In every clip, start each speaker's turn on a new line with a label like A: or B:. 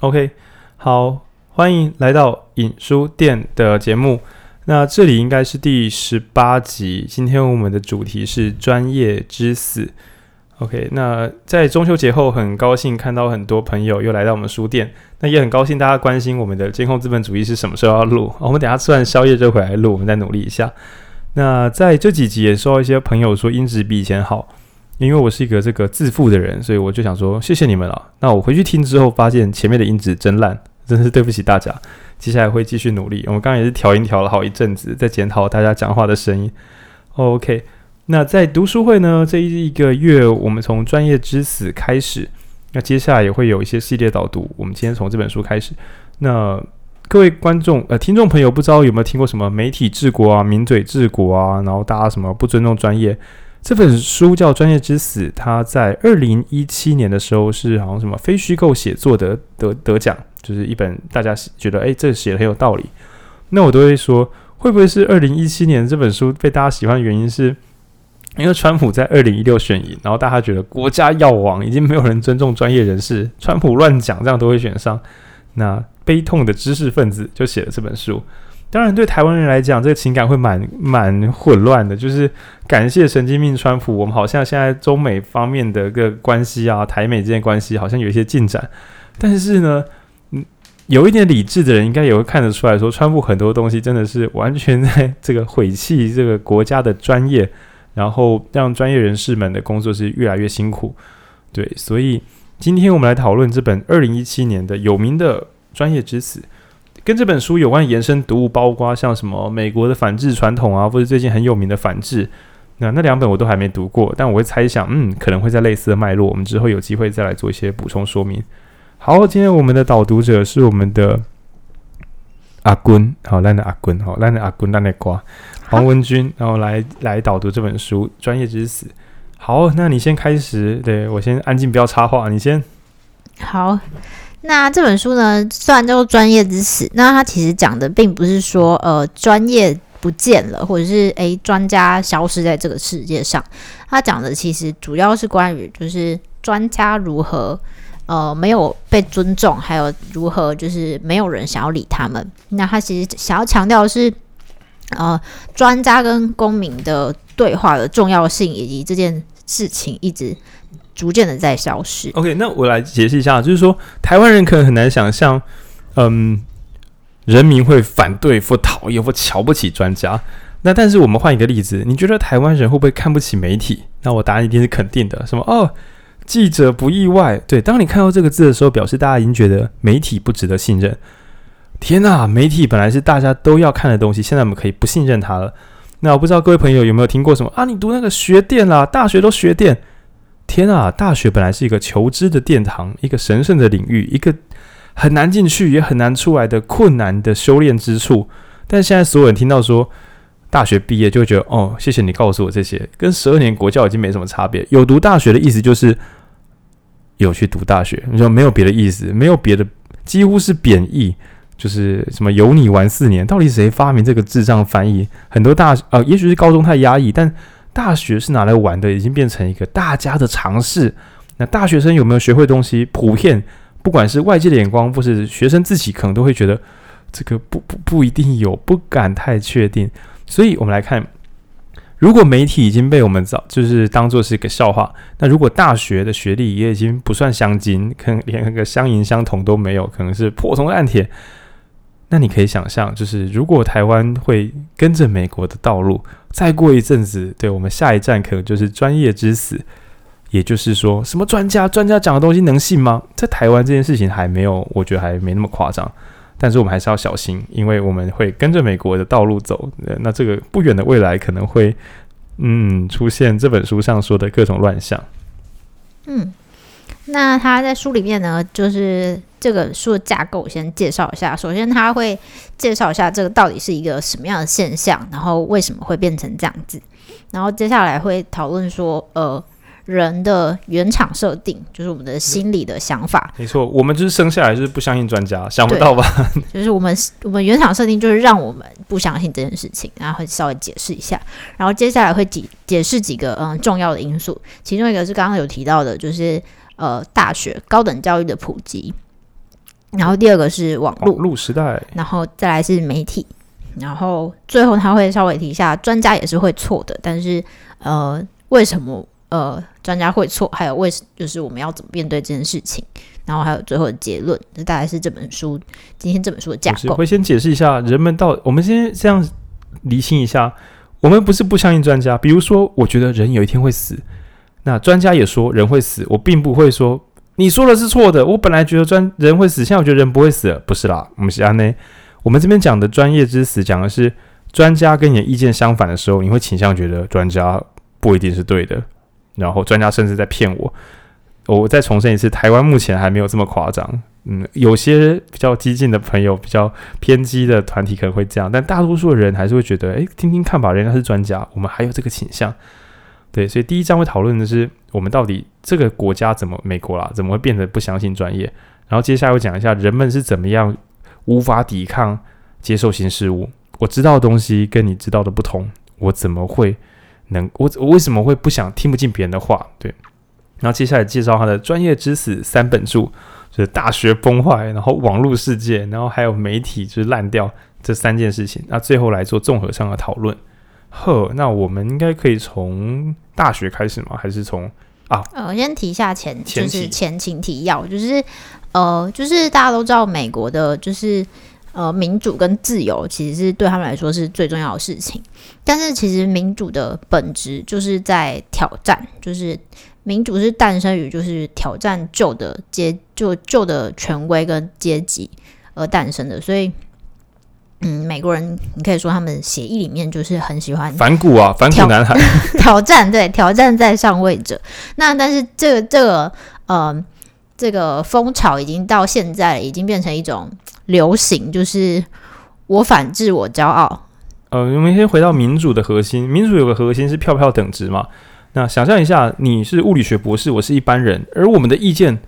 A: OK，好，欢迎来到影书店的节目。那这里应该是第十八集。今天我们的主题是专业之死。OK，那在中秋节后，很高兴看到很多朋友又来到我们书店。那也很高兴大家关心我们的监控资本主义是什么时候要录。我们等下吃完宵夜就回来录，我们再努力一下。那在这几集也收到一些朋友说音质比以前好。因为我是一个这个自负的人，所以我就想说谢谢你们了。那我回去听之后，发现前面的音质真烂，真是对不起大家。接下来会继续努力。我们刚刚也是调音调了好一阵子，在检讨大家讲话的声音。OK，那在读书会呢，这一个月我们从专业之死开始，那接下来也会有一些系列导读。我们今天从这本书开始。那各位观众呃听众朋友，不知道有没有听过什么媒体治国啊、名嘴治国啊，然后大家什么不尊重专业？这本书叫《专业之死》，它在二零一七年的时候是好像什么非虚构写作的得得奖，就是一本大家觉得诶，这写的很有道理。那我都会说，会不会是二零一七年这本书被大家喜欢的原因是，因为川普在二零一六选赢，然后大家觉得国家药王，已经没有人尊重专业人士，川普乱讲这样都会选上，那悲痛的知识分子就写了这本书。当然，对台湾人来讲，这个情感会蛮蛮混乱的。就是感谢神经病川普，我们好像现在中美方面的个关系啊，台美之间关系好像有一些进展。但是呢，嗯，有一点理智的人应该也会看得出来说，川普很多东西真的是完全在这个毁弃这个国家的专业，然后让专业人士们的工作是越来越辛苦。对，所以今天我们来讨论这本二零一七年的有名的《专业之死》。跟这本书有关延伸读物，包括像什么美国的反制传统啊，或者最近很有名的反制，那那两本我都还没读过，但我会猜想，嗯，可能会在类似的脉络，我们之后有机会再来做一些补充说明。好，今天我们的导读者是我们的阿君，好，烂的阿君，好，烂的阿君，烂的瓜，黄文君，然后来来导读这本书《专业之死》。好，那你先开始，对，我先安静，不要插话，你先。
B: 好。那这本书呢，虽然叫做专业知识，那它其实讲的并不是说，呃，专业不见了，或者是诶，专家消失在这个世界上。它讲的其实主要是关于，就是专家如何，呃，没有被尊重，还有如何就是没有人想要理他们。那他其实想要强调的是，呃，专家跟公民的对话的重要性，以及这件事情一直。逐渐的在消失。
A: OK，那我来解释一下，就是说台湾人可能很难想象，嗯，人民会反对或讨厌或瞧不起专家。那但是我们换一个例子，你觉得台湾人会不会看不起媒体？那我答案一定是肯定的。什么？哦，记者不意外。对，当你看到这个字的时候，表示大家已经觉得媒体不值得信任。天哪，媒体本来是大家都要看的东西，现在我们可以不信任它了。那我不知道各位朋友有没有听过什么啊？你读那个学电啦，大学都学电。天啊！大学本来是一个求知的殿堂，一个神圣的领域，一个很难进去也很难出来的困难的修炼之处。但现在所有人听到说大学毕业，就会觉得哦，谢谢你告诉我这些，跟十二年国教已经没什么差别。有读大学的意思就是有去读大学，你说没有别的意思，没有别的，几乎是贬义，就是什么有你玩四年，到底谁发明这个智障翻译？很多大呃，也许是高中太压抑，但。大学是拿来玩的，已经变成一个大家的尝试。那大学生有没有学会东西？普遍，不管是外界的眼光，或是学生自己，可能都会觉得这个不不不一定有，不敢太确定。所以，我们来看，如果媒体已经被我们早就是当做是一个笑话，那如果大学的学历也已经不算相金，可能连那个相银相铜都没有，可能是破铜烂铁。那你可以想象，就是如果台湾会跟着美国的道路，再过一阵子，对，我们下一站可能就是专业之死。也就是说，什么专家，专家讲的东西能信吗？在台湾这件事情还没有，我觉得还没那么夸张。但是我们还是要小心，因为我们会跟着美国的道路走。那这个不远的未来可能会，嗯，出现这本书上说的各种乱象。
B: 嗯。那他在书里面呢，就是这个书的架构，先介绍一下。首先，他会介绍一下这个到底是一个什么样的现象，然后为什么会变成这样子。然后接下来会讨论说，呃，人的原厂设定，就是我们的心理的想法。
A: 没错，我们就是生下来就是不相信专家，想不到吧？
B: 就是我们我们原厂设定就是让我们不相信这件事情，然后会稍微解释一下。然后接下来会解解释几个嗯重要的因素，其中一个是刚刚有提到的，就是。呃，大学高等教育的普及，然后第二个是
A: 网络，时代，
B: 然后再来是媒体，然后最后他会稍微提一下，专家也是会错的，但是呃，为什么呃专家会错？还有为什就是我们要怎么面对这件事情？然后还有最后的结论，这大概是这本书今天这本书的架构。
A: 我会先解释一下，人们到我们先这样厘清一下，我们不是不相信专家，比如说，我觉得人有一天会死，那专家也说人会死，我并不会说。你说的是错的。我本来觉得专人会死，现在我觉得人不会死，不是啦。我们是安内，我们这边讲的专业之死，讲的是专家跟你的意见相反的时候，你会倾向觉得专家不一定是对的，然后专家甚至在骗我。我再重申一次，台湾目前还没有这么夸张。嗯，有些比较激进的朋友，比较偏激的团体可能会这样，但大多数的人还是会觉得，诶，听听看吧，人家是专家，我们还有这个倾向。对，所以第一章会讨论的是我们到底这个国家怎么美国啦，怎么会变得不相信专业？然后接下来会讲一下人们是怎么样无法抵抗接受新事物。我知道的东西跟你知道的不同，我怎么会能我我为什么会不想听不进别人的话？对，然后接下来介绍他的专业知识三本著，就是大学崩坏，然后网络世界，然后还有媒体就是烂掉这三件事情。那最后来做综合上的讨论。呵，那我们应该可以从大学开始吗？还是从啊？
B: 呃，我先提一下前，
A: 前
B: 就是前情提要，就是呃，就是大家都知道，美国的就是呃，民主跟自由其实是对他们来说是最重要的事情。但是其实民主的本质就是在挑战，就是民主是诞生于就是挑战旧的阶就旧的权威跟阶级而诞生的，所以。嗯，美国人，你可以说他们协议里面就是很喜欢
A: 反骨啊，反骨男孩，
B: 挑战，对，挑战在上位者。那但是这个这个呃这个风潮已经到现在已经变成一种流行，就是我反制，我骄傲。
A: 呃，我们先回到民主的核心，民主有个核心是票票等值嘛。那想象一下，你是物理学博士，我是一般人，而我们的意见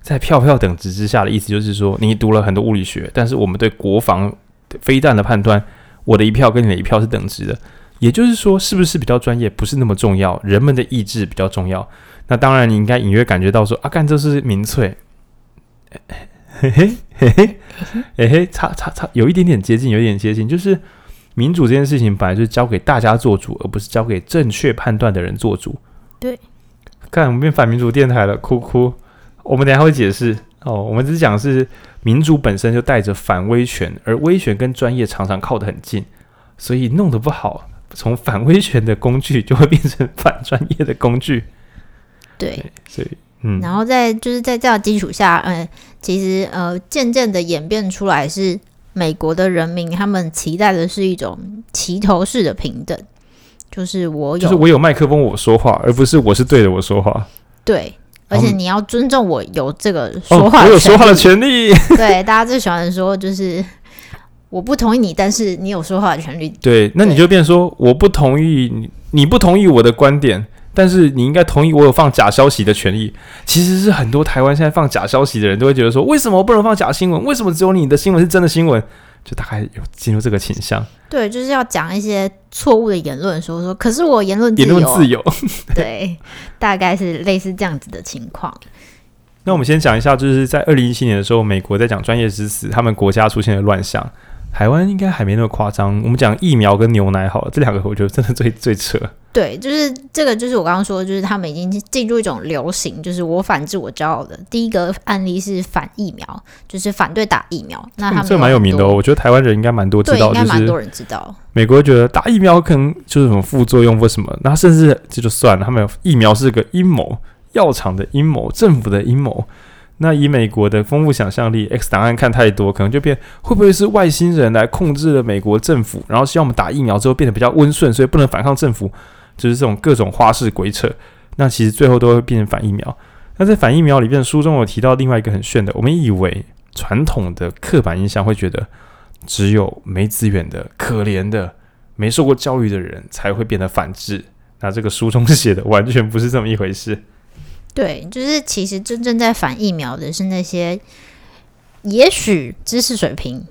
A: 在票票等值之下的意思就是说，你读了很多物理学，但是我们对国防。飞弹的判断，我的一票跟你的一票是等值的，也就是说，是不是比较专业不是那么重要，人们的意志比较重要。那当然，你应该隐约感觉到说，啊，干这是民粹，嘿嘿嘿嘿嘿嘿，差差差，有一点点接近，有一点接近，就是民主这件事情本来就是交给大家做主，而不是交给正确判断的人做主。
B: 对，
A: 看我们变反民主电台了，哭哭。我们等下会解释哦，我们只是讲是。民主本身就带着反威权，而威权跟专业常常靠得很近，所以弄得不好，从反威权的工具就会变成反专业的工具。
B: 对，
A: 所以嗯，
B: 然后在就是在这样基础下，呃，其实呃，渐渐的演变出来是美国的人民他们期待的是一种齐头式的平等，就是我有，
A: 就是我有麦克风我说话，而不是我是对着我说话。
B: 对。而且你要尊重我有这个说话，
A: 哦，我有说话的权利。
B: 对，大家最喜欢说就是我不同意你，但是你有说话的权利。
A: 对，那你就变说我不同意你，你不同意我的观点，但是你应该同意我有放假消息的权利。其实是很多台湾现在放假消息的人都会觉得说，为什么我不能放假新闻？为什么只有你的新闻是真的新闻？就大概有进入这个倾向，
B: 对，就是要讲一些错误的言论，说说，可是我言论
A: 言论自由，
B: 对，大概是类似这样子的情况。
A: 那我们先讲一下，就是在二零一七年的时候，美国在讲专业知识，他们国家出现了乱象。台湾应该还没那么夸张。我们讲疫苗跟牛奶好了，这两个我觉得真的最最扯。
B: 对，就是这个，就是我刚刚说，就是他们已经进入一种流行，就是我反制我骄傲的。第一个案例是反疫苗，就是反对打疫苗。那他们、嗯、这蛮有名的哦，
A: 我觉得台湾人应该蛮多知道，
B: 对，应该蛮多人知道。
A: 美国觉得打疫苗可能就是什么副作用或什么，那甚至这就算了，他们有疫苗是个阴谋，药厂的阴谋，政府的阴谋。那以美国的丰富想象力，X 档案看太多，可能就变会不会是外星人来控制了美国政府，然后希望我们打疫苗之后变得比较温顺，所以不能反抗政府，就是这种各种花式鬼扯。那其实最后都会变成反疫苗。那在反疫苗里边，书中有提到另外一个很炫的，我们以为传统的刻板印象会觉得只有没资源的、可怜的、没受过教育的人才会变得反智。那这个书中写的完全不是这么一回事。
B: 对，就是其实真正在反疫苗的是那些，也许知识水平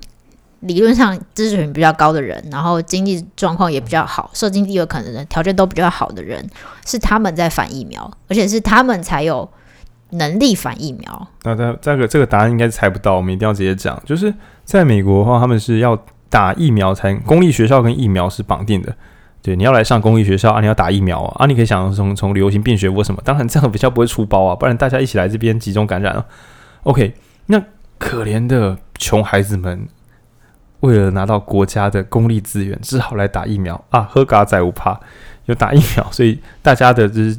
B: 理论上知识水平比较高的人，然后经济状况也比较好，社经地位可能的条件都比较好的人，是他们在反疫苗，而且是他们才有能力反疫苗。
A: 那这这个这个答案应该是猜不到，我们一定要直接讲。就是在美国的话，他们是要打疫苗才公立学校跟疫苗是绑定的。对，你要来上公立学校啊，你要打疫苗啊，啊你可以想从从流行病学或什么，当然这样比较不会出包啊，不然大家一起来这边集中感染啊。OK，那可怜的穷孩子们。为了拿到国家的公立资源，只好来打疫苗啊！喝嘎仔不怕，有打疫苗，所以大家的就是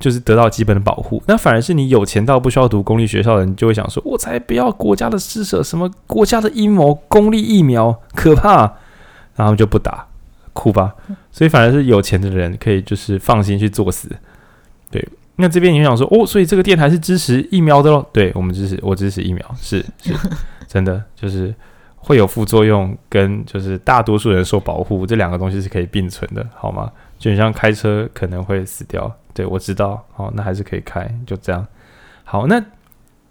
A: 就是得到基本的保护。那反而是你有钱到不需要读公立学校的人，就会想说：“我才不要国家的施舍，什么国家的阴谋，公立疫苗可怕。”然后就不打，哭吧。所以反而是有钱的人可以就是放心去作死。对，那这边你想说哦，所以这个电台是支持疫苗的喽？对，我们支持，我支持疫苗，是是真的，就是。会有副作用，跟就是大多数人受保护这两个东西是可以并存的，好吗？就像开车可能会死掉，对，我知道，好，那还是可以开，就这样。好，那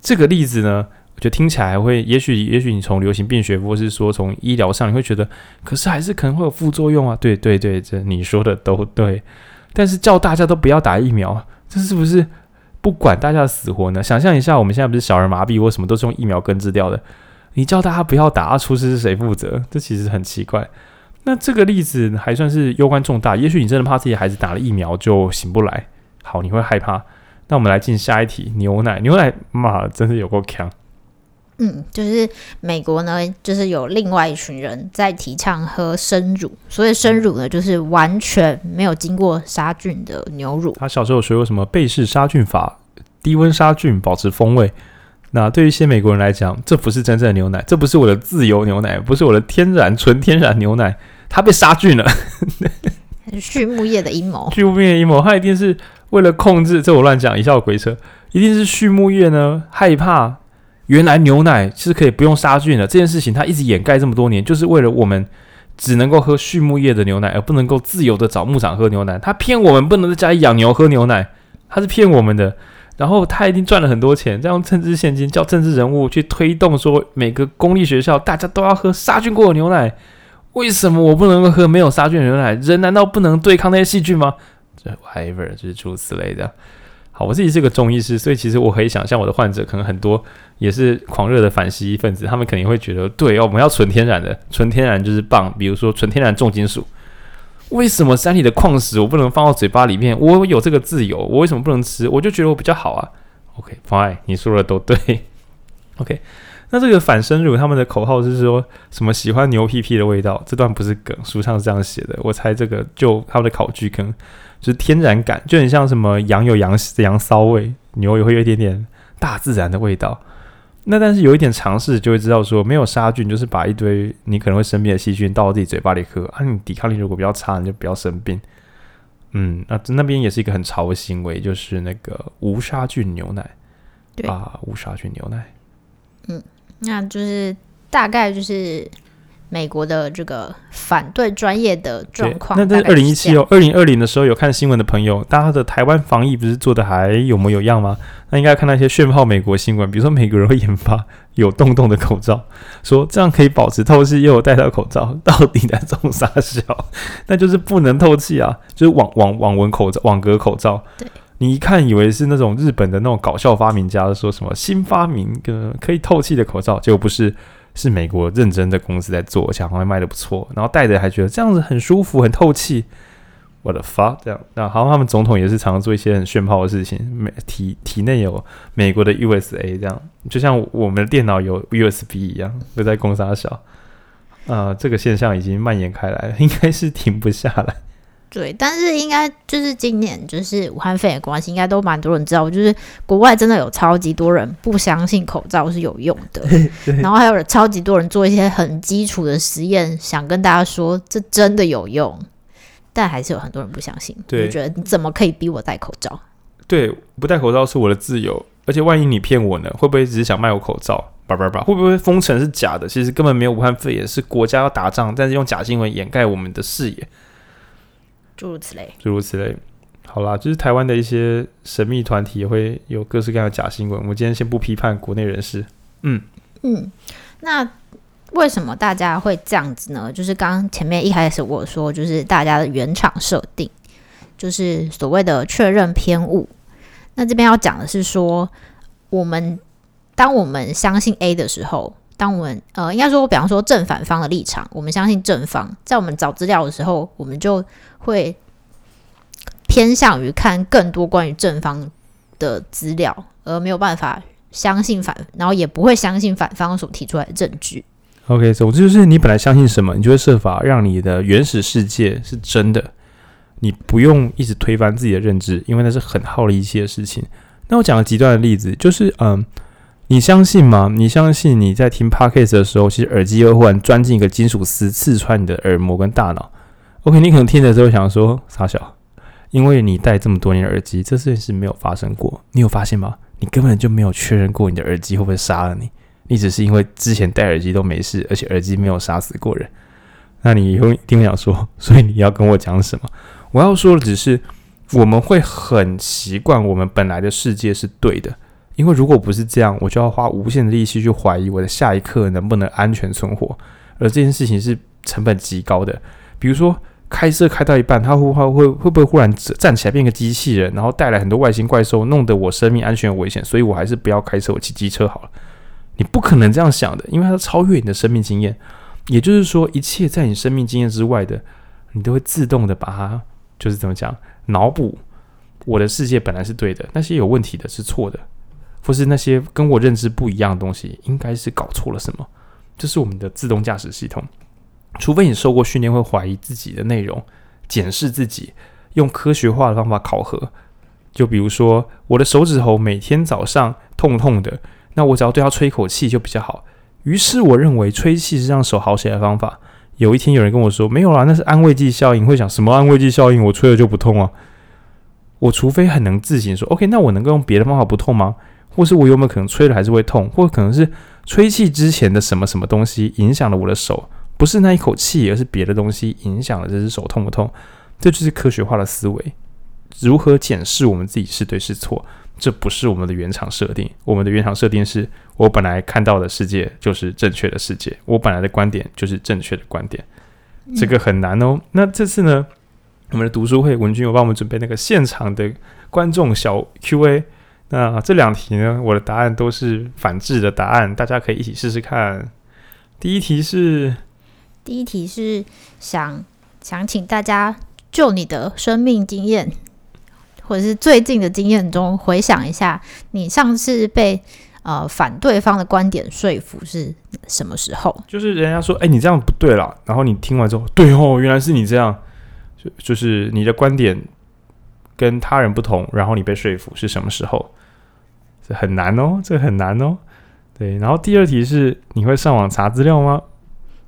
A: 这个例子呢，我觉得听起来会，也许也许你从流行病学或是说从医疗上，你会觉得，可是还是可能会有副作用啊。对对对，这你说的都对。但是叫大家都不要打疫苗，这是不是不管大家的死活呢？想象一下，我们现在不是小儿麻痹或什么都是用疫苗根治掉的。你叫大家不要打，出事是谁负责？这其实很奇怪。那这个例子还算是攸关重大。也许你真的怕自己孩子打了疫苗就醒不来，好，你会害怕。那我们来进下一题：牛奶，牛奶妈真是有够强。
B: 嗯，就是美国呢，就是有另外一群人在提倡喝生乳，所以生乳呢，就是完全没有经过杀菌的牛乳。
A: 他小时候学过什么贝氏杀菌法，低温杀菌保持风味。那对于一些美国人来讲，这不是真正的牛奶，这不是我的自由牛奶，不是我的天然纯天然牛奶，它被杀菌了。
B: 畜牧业的阴谋，
A: 畜牧业的阴谋，它一定是为了控制。这我乱讲，一下我鬼扯，一定是畜牧业呢害怕原来牛奶是可以不用杀菌的这件事情，它一直掩盖这么多年，就是为了我们只能够喝畜牧业的牛奶，而不能够自由的找牧场喝牛奶。他骗我们不能在家里养牛喝牛奶，他是骗我们的。然后他一定赚了很多钱，再用政治献金，叫政治人物去推动说每个公立学校大家都要喝杀菌过的牛奶。为什么我不能够喝没有杀菌的牛奶？人难道不能对抗那些细菌吗？这 whatever 就是诸如此类的。好，我自己是个中医师，所以其实我可以想象我的患者可能很多也是狂热的反西医分子，他们肯定会觉得，对哦，我们要纯天然的，纯天然就是棒。比如说纯天然重金属。为什么山里的矿石我不能放到嘴巴里面？我有这个自由，我为什么不能吃？我就觉得我比较好啊。OK，fine，你说的都对。OK，那这个反生乳他们的口号是说什么？喜欢牛屁屁的味道？这段不是梗，书上是这样写的。我猜这个就他们的考据跟就是天然感，就很像什么羊有羊羊骚味，牛也会有一点点大自然的味道。那但是有一点尝试就会知道说，没有杀菌，就是把一堆你可能会生病的细菌倒到自己嘴巴里喝啊。你抵抗力如果比较差，你就不要生病。嗯，那那边也是一个很潮的行为，就是那个无杀菌牛奶。对啊，无杀菌牛奶。
B: 嗯，那就是大概就是。美国的这个反对专业的状况，
A: 那在二零一七哦，二零二零的时候有看新闻的朋友，大家的台湾防疫不是做的还有模有样吗？那应该看那些炫炮美国新闻，比如说美国人会研发有洞洞的口罩，说这样可以保持透气，又有戴到口罩，到底在种啥小？那就是不能透气啊，就是网网网纹口罩、网格口罩。对，你一看以为是那种日本的那种搞笑发明家说什么新发明个可以透气的口罩，结果不是。是美国认真的公司在做，而且好像卖的不错，然后戴着还觉得这样子很舒服、很透气。我的 fuck，这样，那好像他们总统也是常常做一些很炫炮的事情，美体体内有美国的 USA，这样就像我们的电脑有 USB 一样，都在攻沙小。啊、这个现象已经蔓延开来了，应该是停不下来。
B: 对，但是应该就是今年就是武汉肺炎关系，应该都蛮多人知道，就是国外真的有超级多人不相信口罩是有用的，然后还有超级多人做一些很基础的实验，想跟大家说这真的有用，但还是有很多人不相信，对，就觉得你怎么可以逼我戴口罩？
A: 对，不戴口罩是我的自由，而且万一你骗我呢？会不会只是想卖我口罩？叭叭叭，会不会封城是假的？其实根本没有武汉肺炎，是国家要打仗，但是用假新闻掩盖我们的视野。
B: 诸如此类，
A: 诸如此类，好啦，就是台湾的一些神秘团体也会有各式各样的假新闻。我们今天先不批判国内人士，嗯
B: 嗯，那为什么大家会这样子呢？就是刚刚前面一开始我说，就是大家的原厂设定，就是所谓的确认偏误。那这边要讲的是说，我们当我们相信 A 的时候，当我们呃，应该说，比方说正反方的立场，我们相信正方，在我们找资料的时候，我们就会偏向于看更多关于正方的资料，而没有办法相信反，然后也不会相信反方所提出来的证据。
A: OK，总之就是你本来相信什么，你就会设法让你的原始世界是真的。你不用一直推翻自己的认知，因为那是很耗力气的事情。那我讲个极端的例子，就是嗯，你相信吗？你相信你在听 Podcast 的时候，其实耳机会忽然钻进一个金属丝，刺穿你的耳膜跟大脑。OK，你可能听的时候想说傻小，因为你戴这么多年耳机，这事情没有发生过。你有发现吗？你根本就没有确认过你的耳机会不会杀了你。你只是因为之前戴耳机都没事，而且耳机没有杀死过人，那你以后一定会想说，所以你要跟我讲什么？我要说的只是，我们会很习惯我们本来的世界是对的，因为如果不是这样，我就要花无限的力气去怀疑我的下一刻能不能安全存活，而这件事情是成本极高的。比如说开车开到一半，他会会会会不会忽然站起来变个机器人，然后带来很多外星怪兽，弄得我生命安全有危险，所以我还是不要开车，我骑机车好了。你不可能这样想的，因为它超越你的生命经验。也就是说，一切在你生命经验之外的，你都会自动的把它，就是怎么讲，脑补。我的世界本来是对的，那些有问题的是错的，或是那些跟我认知不一样的东西，应该是搞错了什么。这是我们的自动驾驶系统。除非你受过训练，会怀疑自己的内容，检视自己，用科学化的方法考核。就比如说，我的手指头每天早上痛痛的。那我只要对它吹一口气就比较好。于是我认为吹气是让手好起来的方法。有一天有人跟我说没有啦，那是安慰剂效应。会想什么安慰剂效应？我吹了就不痛啊。我除非很能自省说，OK，那我能够用别的方法不痛吗？或是我有没有可能吹了还是会痛？或可能是吹气之前的什么什么东西影响了我的手？不是那一口气，而是别的东西影响了这只手痛不痛？这就是科学化的思维。如何检视我们自己是对是错？这不是我们的原厂设定，我们的原厂设定是我本来看到的世界就是正确的世界，我本来的观点就是正确的观点，这个很难哦。那这次呢，我们的读书会文君有帮我们准备那个现场的观众小 Q&A，那这两题呢，我的答案都是反制的答案，大家可以一起试试看。第一题是，
B: 第一题是想想请大家就你的生命经验。或者是最近的经验中，回想一下，你上次被呃反对方的观点说服是什么时候？
A: 就是人家说，哎、欸，你这样不对啦，然后你听完之后，对哦，原来是你这样，就就是你的观点跟他人不同，然后你被说服是什么时候？这很难哦，这很难哦。对，然后第二题是，你会上网查资料吗？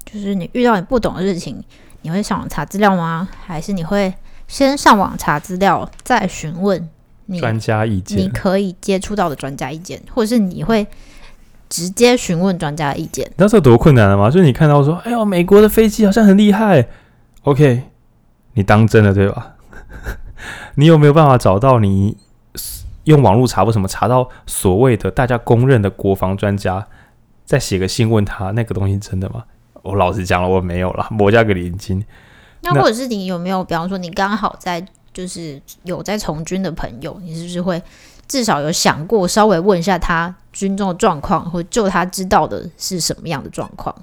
B: 就是你遇到你不懂的事情，你会上网查资料吗？还是你会？先上网查资料，再询问你
A: 专家意见。
B: 你可以接触到的专家意见，或者是你会直接询问专家的意见。
A: 你知道这多困难了吗？就是你看到说，哎呦，美国的飞机好像很厉害，OK，你当真了对吧？你有没有办法找到你用网络查或什么查到所谓的大家公认的国防专家，再写个信问他那个东西真的吗？我老实讲了，我没有了，我加个零金。
B: 那或者是你有没有，比方说你刚好在就是有在从军的朋友，你是不是会至少有想过稍微问一下他军中的状况，或就他知道的是什么样的状况？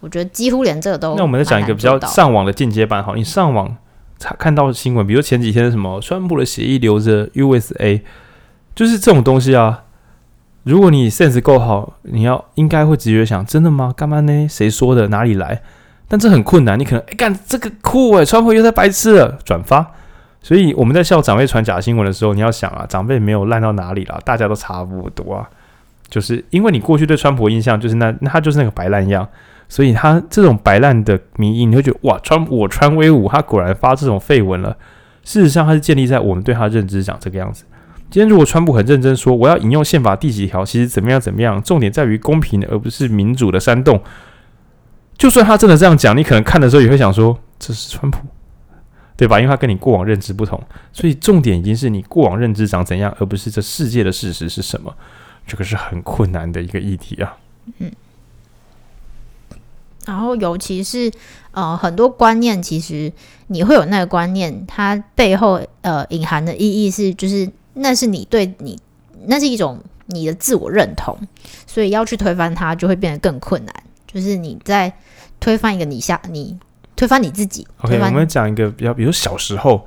B: 我觉得几乎连这个都。
A: 那我们再讲一个比较上网的进阶版，好，你上网查看到新闻，比如前几天什么川普的协议留着 USA，就是这种东西啊。如果你 sense 够好，你要应该会直觉想，真的吗？干嘛呢？谁说的？哪里来？但这很困难，你可能哎干这个酷哎，川普又在白痴了，转发。所以我们在笑长辈传假新闻的时候，你要想啊，长辈没有烂到哪里啦，大家都差不多啊。就是因为你过去对川普印象就是那，那他就是那个白烂样，所以他这种白烂的迷因，你会觉得哇，川我川威武，他果然发这种废文了。事实上，他是建立在我们对他认知长这个样子。今天如果川普很认真说，我要引用宪法第几条，其实怎么样怎么样，重点在于公平而不是民主的煽动。就算他真的这样讲，你可能看的时候也会想说，这是川普，对吧？因为他跟你过往认知不同，所以重点已经是你过往认知长怎样，而不是这世界的事实是什么。这个是很困难的一个议题啊。嗯。
B: 然后，尤其是呃，很多观念，其实你会有那个观念，它背后呃隐含的意义是，就是那是你对你，那是一种你的自我认同，所以要去推翻它就会变得更困难。就是你在推翻一个你下你推翻你自己。
A: OK，我们讲一个比较，比如小时候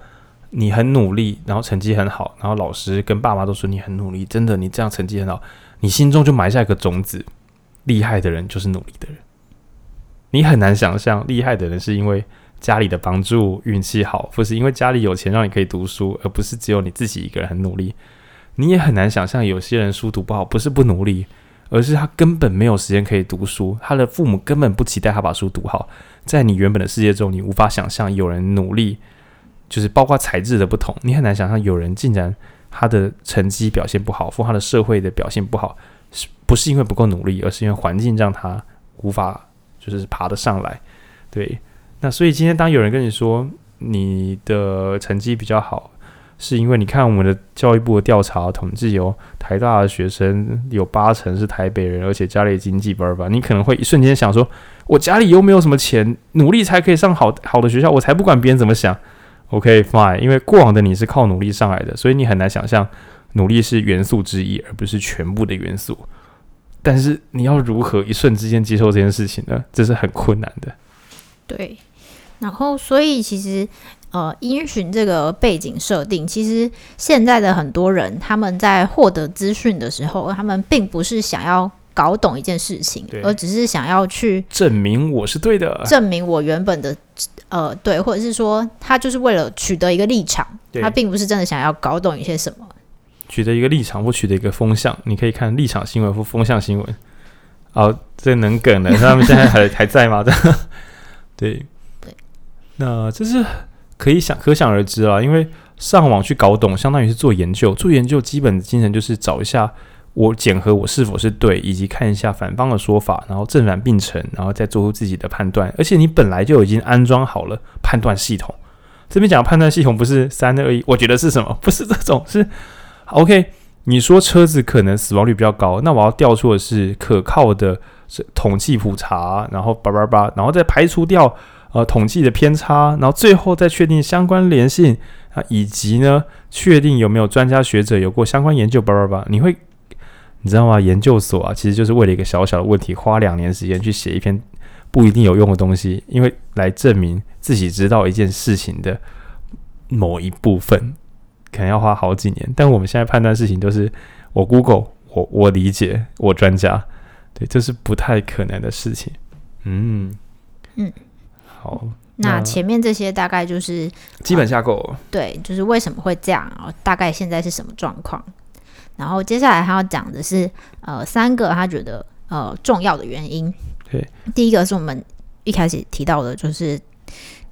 A: 你很努力，然后成绩很好，然后老师跟爸妈都说你很努力，真的你这样成绩很好，你心中就埋下一个种子，厉害的人就是努力的人。你很难想象厉害的人是因为家里的帮助、运气好，或是因为家里有钱让你可以读书，而不是只有你自己一个人很努力。你也很难想象有些人书读不好，不是不努力，而是他根本没有时间可以读书，他的父母根本不期待他把书读好。在你原本的世界中，你无法想象有人努力，就是包括材质的不同，你很难想象有人竟然他的成绩表现不好，或他的社会的表现不好，是不是因为不够努力，而是因为环境让他无法。就是爬得上来，对。那所以今天当有人跟你说你的成绩比较好，是因为你看我们的教育部的调查统计，有台大的学生有八成是台北人，而且家里经济不二吧，你可能会一瞬间想说，我家里又没有什么钱，努力才可以上好好的学校，我才不管别人怎么想。OK fine，因为过往的你是靠努力上来的，所以你很难想象努力是元素之一，而不是全部的元素。但是你要如何一瞬之间接受这件事情呢？这是很困难的。
B: 对，然后所以其实呃，因循这个背景设定，其实现在的很多人他们在获得资讯的时候，他们并不是想要搞懂一件事情，而只是想要去
A: 证明我是对的，
B: 证明我原本的呃对，或者是说他就是为了取得一个立场，他并不是真的想要搞懂一些什么。
A: 取得一个立场或取得一个风向，你可以看立场新闻或风向新闻。哦，这能梗的，他们现在还还在吗？对对，那这是可以想可想而知啊，因为上网去搞懂，相当于是做研究。做研究基本的精神就是找一下我检核我是否是对，以及看一下反方的说法，然后正反并陈，然后再做出自己的判断。而且你本来就已经安装好了判断系统。这边讲判断系统不是三 二一，我觉得是什么？不是这种，是。OK，你说车子可能死亡率比较高，那我要调出的是可靠的统计普查，然后叭叭叭，然后再排除掉呃统计的偏差，然后最后再确定相关联性啊，以及呢确定有没有专家学者有过相关研究叭叭叭。你会你知道吗？研究所啊，其实就是为了一个小小的问题，花两年时间去写一篇不一定有用的东西，因为来证明自己知道一件事情的某一部分。可能要花好几年，但我们现在判断事情都是我 Google，我我理解，我专家，对，这是不太可能的事情。嗯嗯，好，
B: 那，前面这些大概就是
A: 基本架构，
B: 啊，对，就是为什么会这样，大概现在是什么状况，然后接下来他要讲的是呃三个他觉得呃重要的原因。
A: 对，
B: 第一个是我们一开始提到的，就是。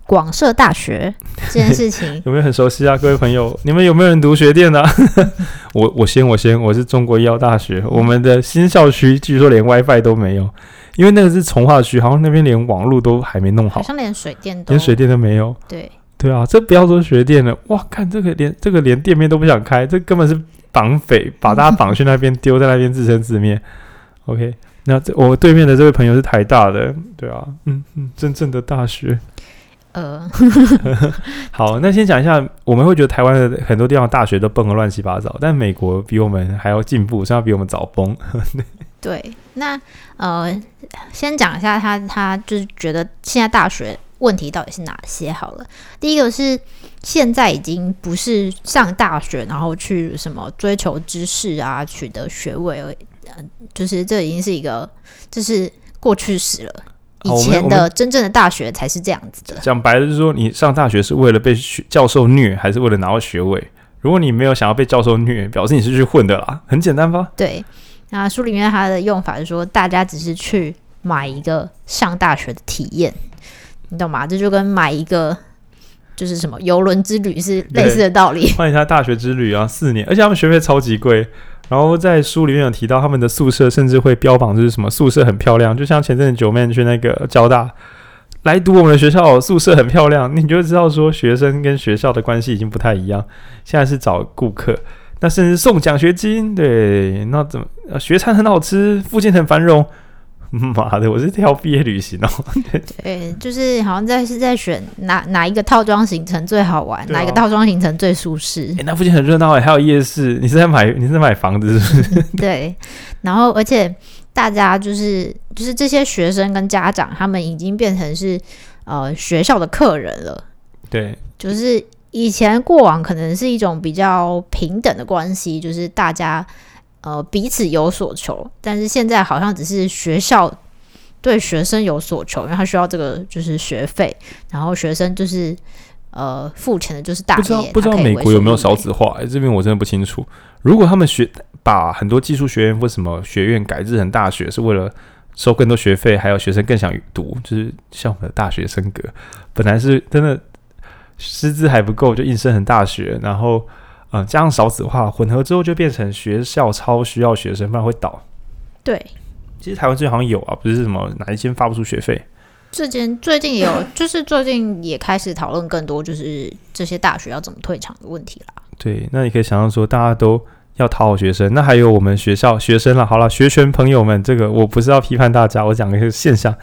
B: 广设大学 这件事情
A: 有没有很熟悉啊？各位朋友，你们有没有人读学电的、啊？我我先我先，我是中国医药大学，我们的新校区据说连 WiFi 都没有，因为那个是从化区，好像那边连网络都还没弄好，
B: 好像连水电都
A: 连水电都没有。
B: 对
A: 对啊，这不要说学电了，哇，看这个连这个连店面都不想开，这根本是绑匪，把大家绑去那边丢在那边自生自灭。OK，那这我对面的这位朋友是台大的，对啊，嗯嗯，真正的大学。呃，好，那先讲一下，我们会觉得台湾的很多地方大学都崩得乱七八糟，但美国比我们还要进步，甚至比我们早崩。
B: 对，那呃，先讲一下他，他就是觉得现在大学问题到底是哪些？好了，第一个是现在已经不是上大学，然后去什么追求知识啊，取得学位，呃，就是这已经是一个，就是过去式了。以前的真正的大学才是这样子的。
A: 讲白了就是说，你上大学是为了被学教授虐，还是为了拿到学位？如果你没有想要被教授虐，表示你是去混的啦，很简单吧？
B: 对。那书里面它的用法是说，大家只是去买一个上大学的体验，你懂吗？这就跟买一个就是什么游轮之旅是类似的道理。
A: 换一下大学之旅啊，四年，而且他们学费超级贵。然后在书里面有提到，他们的宿舍甚至会标榜就是什么宿舍很漂亮，就像前阵子九妹去那个交大来读我们的学校，宿舍很漂亮，你就知道说学生跟学校的关系已经不太一样。现在是找顾客，那甚至送奖学金，对，那怎么学餐很好吃，附近很繁荣，妈的，我是挑毕业旅行哦。
B: 对，就是好像在是在选哪哪一个套装行程最好玩，
A: 啊、
B: 哪一个套装行程最舒适。
A: 哎、欸，那附近很热闹哎，还有夜市。你是在买 你是在买房子是不是？
B: 对，然后而且大家就是就是这些学生跟家长，他们已经变成是呃学校的客人了。
A: 对，
B: 就是以前过往可能是一种比较平等的关系，就是大家。呃，彼此有所求，但是现在好像只是学校对学生有所求，因为他需要这个就是学费，然后学生就是呃付钱的就是大爷。
A: 不知道不知道美国有没有少子化？哎，这边我真的不清楚。如果他们学把很多技术学院或什么学院改制成大学，是为了收更多学费，还有学生更想读，就是像我们的大学升格，本来是真的师资还不够，就硬升成大学，然后。嗯，加上少子化混合之后，就变成学校超需要学生，不然会倒。
B: 对，
A: 其实台湾最近好像有啊，不是什么哪一间发不出学费。
B: 这间最近也有，就是最近也开始讨论更多，就是这些大学要怎么退场的问题啦。
A: 对，那你可以想象说，大家都要讨好学生，那还有我们学校学生了。好了，学权朋友们，这个我不是要批判大家，我讲一个现象，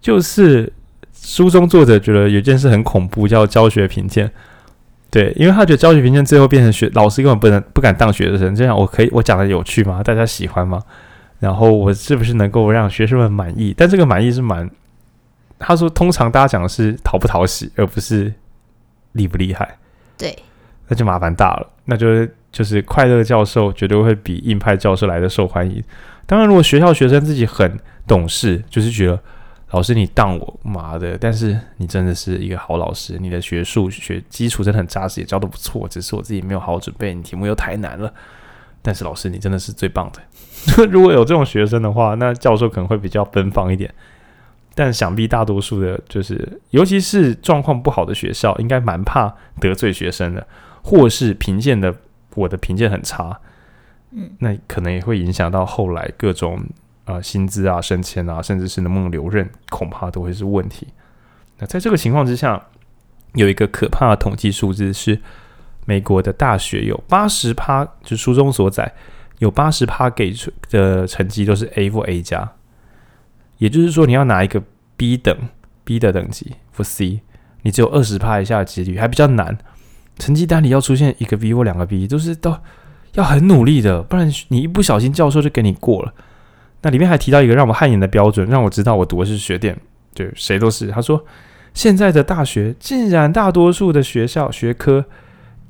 A: 就是书中作者觉得有件事很恐怖，叫教学评鉴。对，因为他觉得教学评鉴最后变成学老师根本不能不敢当学生，这样我可以我讲的有趣吗？大家喜欢吗？然后我是不是能够让学生们满意？但这个满意是蛮，他说通常大家讲的是讨不讨喜，而不是厉不厉害。
B: 对，
A: 那就麻烦大了。那就是就是快乐教授绝对会比硬派教授来的受欢迎。当然，如果学校学生自己很懂事，就是觉得。老师，你当我妈的！但是你真的是一个好老师，你的学术学基础真的很扎实，也教的不错。只是我自己没有好好准备，你题目又太难了。但是老师，你真的是最棒的。如果有这种学生的话，那教授可能会比较奔放一点。但想必大多数的，就是尤其是状况不好的学校，应该蛮怕得罪学生的，或是评鉴的我的评鉴很差。嗯，那可能也会影响到后来各种。啊、呃，薪资啊，升迁啊，甚至是能不能留任，恐怕都会是问题。那在这个情况之下，有一个可怕的统计数字是，美国的大学有八十趴，就书中所载，有八十趴给出的成绩都是 A 或 A 加，也就是说，你要拿一个 B 等 B 的等级或 C，你只有二十趴以下的几率，还比较难。成绩单里要出现一个 B 或两个 B，都是都要很努力的，不然你一不小心，教授就给你过了。那里面还提到一个让我汗颜的标准，让我知道我读的是学电，对，谁都是。他说，现在的大学竟然大多数的学校学科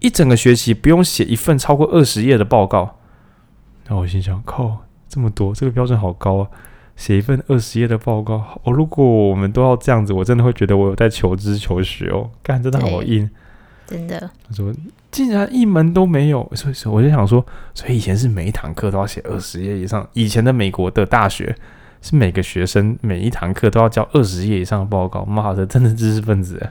A: 一整个学期不用写一份超过二十页的报告。那我心想，靠，这么多，这个标准好高啊！写一份二十页的报告，哦，如果我们都要这样子，我真的会觉得我有在求知求学哦，干，真的好硬。
B: 真的，
A: 他说竟然一门都没有，所以我就想说，所以以前是每一堂课都要写二十页以上。以前的美国的大学是每个学生每一堂课都要交二十页以上的报告。妈的，真的知识分子。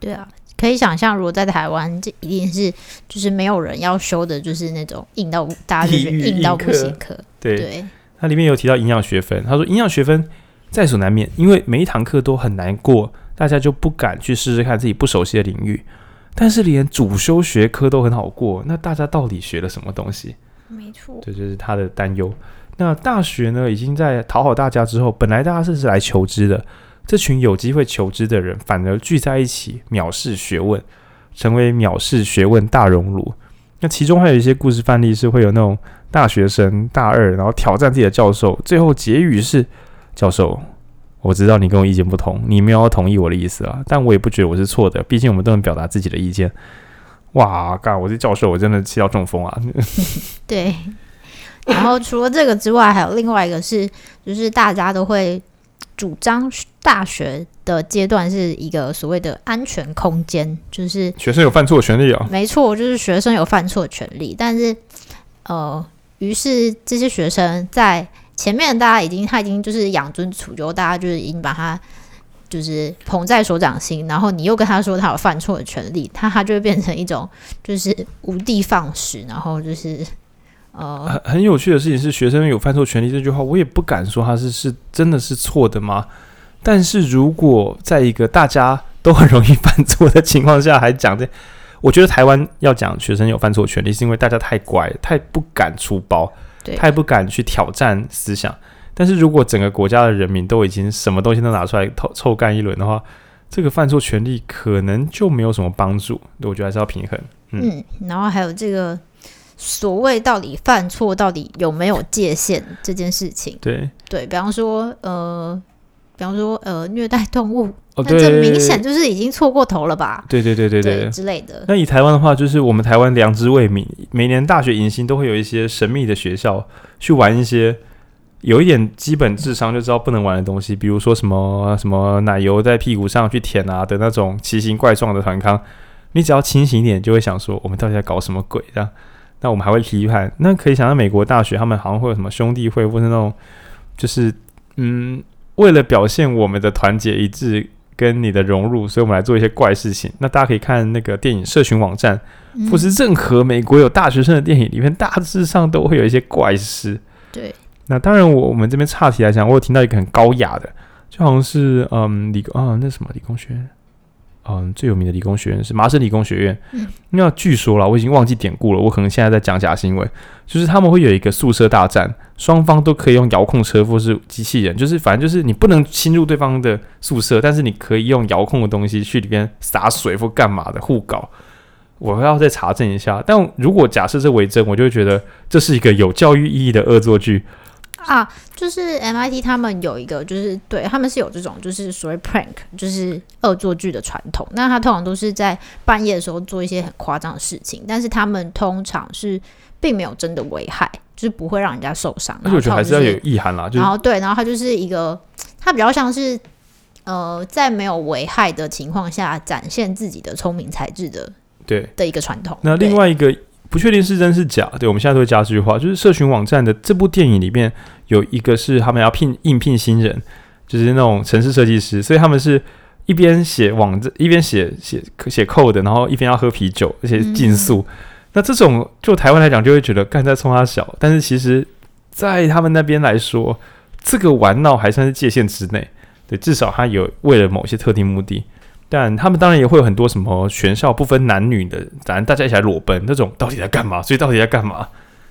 B: 对啊，可以想象，如果在台湾，这一定是就是没有人要修的，就是那种硬到大家就是硬到不行课。
A: 对，对它里面有提到营养学分，他说营养学分在所难免，因为每一堂课都很难过，大家就不敢去试试看自己不熟悉的领域。但是连主修学科都很好过，那大家到底学了什么东西？
B: 没错，
A: 这就是他的担忧。那大学呢，已经在讨好大家之后，本来大家是来求知的，这群有机会求知的人，反而聚在一起藐视学问，成为藐视学问大熔炉。那其中还有一些故事范例，是会有那种大学生大二，然后挑战自己的教授，最后结语是教授。我知道你跟我意见不同，你没有要同意我的意思啊，但我也不觉得我是错的，毕竟我们都能表达自己的意见。哇，干，我这教授，我真的气到中风啊！
B: 对，然后除了这个之外，还有另外一个是，就是大家都会主张大学的阶段是一个所谓的安全空间，就是
A: 学生有犯错的权利啊。
B: 没错，就是学生有犯错的权利，但是呃，于是这些学生在。前面大家已经，他已经就是养尊处优，大家就是已经把他就是捧在手掌心，然后你又跟他说他有犯错的权利，他他就会变成一种就是无的放矢，然后就是呃
A: 很很有趣的事情是，学生有犯错权利这句话，我也不敢说他是是真的是错的吗？但是如果在一个大家都很容易犯错的情况下还讲这，我觉得台湾要讲学生有犯错权利，是因为大家太乖，太不敢出包。太不敢去挑战思想，但是如果整个国家的人民都已经什么东西都拿出来臭臭干一轮的话，这个犯错权利可能就没有什么帮助。我觉得还是要平衡。嗯，
B: 嗯，然后还有这个所谓到底犯错到底有没有界限这件事情。
A: 对
B: 对，比方说呃，比方说呃，虐待动物。哦，对，这明显就是已经错过头了吧？
A: 对对对对对，
B: 对之类的。
A: 那以台湾的话，就是我们台湾良知未泯，每年大学迎新都会有一些神秘的学校去玩一些有一点基本智商就知道不能玩的东西，比如说什么什么奶油在屁股上去舔啊的那种奇形怪状的团康。你只要清醒一点，就会想说我们到底在搞什么鬼？这样，那我们还会批判。那可以想到美国大学他们好像会有什么兄弟会，或是那种就是嗯，为了表现我们的团结一致。跟你的融入，所以我们来做一些怪事情。那大家可以看那个电影《社群网站》，或是任何美国有大学生的电影里面，大致上都会有一些怪事。
B: 对。
A: 那当然，我我们这边岔题来讲，我有听到一个很高雅的，就好像是嗯，理工啊，那什么理工学院。嗯，最有名的理工学院是麻省理工学院。嗯，那据说了，我已经忘记典故了。我可能现在在讲假新闻，就是他们会有一个宿舍大战，双方都可以用遥控车或是机器人，就是反正就是你不能侵入对方的宿舍，但是你可以用遥控的东西去里边洒水或干嘛的互搞。我要再查证一下，但如果假设这为真，我就会觉得这是一个有教育意义的恶作剧。
B: 啊，就是 MIT 他们有一个，就是对他们是有这种，就是所谓 prank，就是恶作剧的传统。那他通常都是在半夜的时候做一些很夸张的事情，但是他们通常是并没有真的危害，就是不会让人家受伤。
A: 那我觉得还是要有意涵啦。
B: 就是然后对，然后他就是一个，他比较像是呃，在没有危害的情况下展现自己的聪明才智的，对的一个传统。
A: 那另外一个。不确定是真是假，对，我们现在都会加这句话，就是社群网站的这部电影里面有一个是他们要聘应聘新人，就是那种城市设计师，所以他们是一边写网站一边写写写 code，然后一边要喝啤酒，而且竞速。嗯、那这种就台湾来讲就会觉得干在冲他小，但是其实在他们那边来说，这个玩闹还算是界限之内，对，至少他有为了某些特定目的。但他们当然也会有很多什么全校不分男女的，反正大家一起来裸奔那种，到底在干嘛？所以到底在干嘛？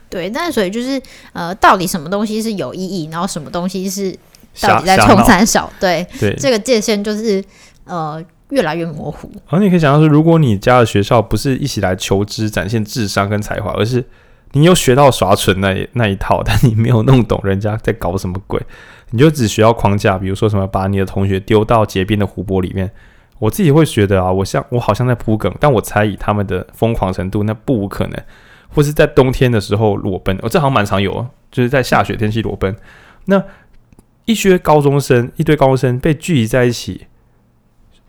B: 对，但所以就是呃，到底什么东西是有意义，然后什么东西是到底在冲三小？对对，这个界限就是呃越来越模糊。
A: 然后你可以想到说，如果你家的学校不是一起来求知、展现智商跟才华，而是你又学到耍蠢那那一套，但你没有弄懂人家在搞什么鬼，你就只学到框架，比如说什么把你的同学丢到结冰的湖泊里面。我自己会觉得啊，我像我好像在铺梗，但我猜以他们的疯狂程度，那不无可能，或是在冬天的时候裸奔，哦，这好像蛮常有，啊就是在下雪天气裸奔。那一些高中生，一堆高中生被聚集在一起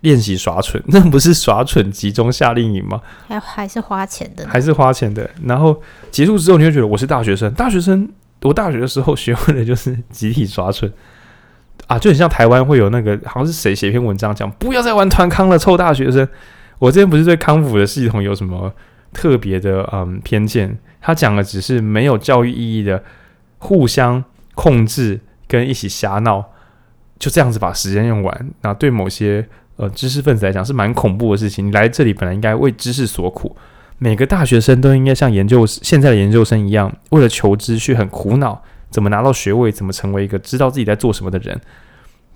A: 练习耍蠢，那不是耍蠢集中夏令营吗？
B: 还还是花钱的，
A: 还是花钱的。然后结束之后，你会觉得我是大学生，大学生，我大学的时候学会的就是集体耍蠢。啊，就很像台湾会有那个，好像是谁写篇文章讲，不要再玩团康了，臭大学生。我之前不是对康复的系统有什么特别的嗯偏见？他讲的只是没有教育意义的互相控制跟一起瞎闹，就这样子把时间用完。那对某些呃知识分子来讲是蛮恐怖的事情。你来这里本来应该为知识所苦，每个大学生都应该像研究现在的研究生一样，为了求知去很苦恼。怎么拿到学位？怎么成为一个知道自己在做什么的人？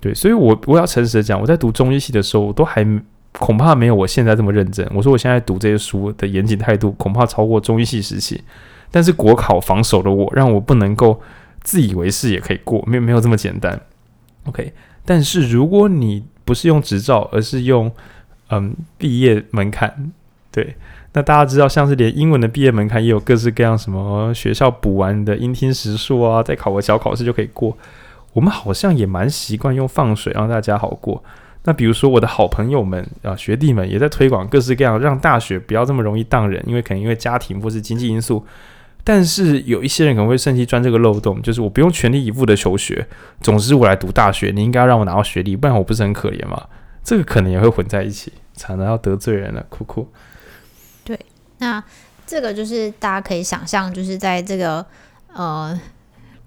A: 对，所以我，我要诚实的讲，我在读中医系的时候，我都还恐怕没有我现在这么认真。我说我现在读这些书的严谨态度，恐怕超过中医系时期。但是国考防守的我，让我不能够自以为是也可以过，没有没有这么简单。OK，但是如果你不是用执照，而是用嗯毕业门槛，对。那大家知道，像是连英文的毕业门槛也有各式各样，什么学校补完的英听时数啊，再考个小考试就可以过。我们好像也蛮习惯用放水让大家好过。那比如说我的好朋友们啊，学弟们也在推广各式各样，让大学不要这么容易当人，因为可能因为家庭或是经济因素。但是有一些人可能会趁机钻这个漏洞，就是我不用全力以赴的求学，总之我来读大学，你应该要让我拿到学历，不然我不是很可怜吗？这个可能也会混在一起，惨了，要得罪人了，酷酷。
B: 那这个就是大家可以想象，就是在这个呃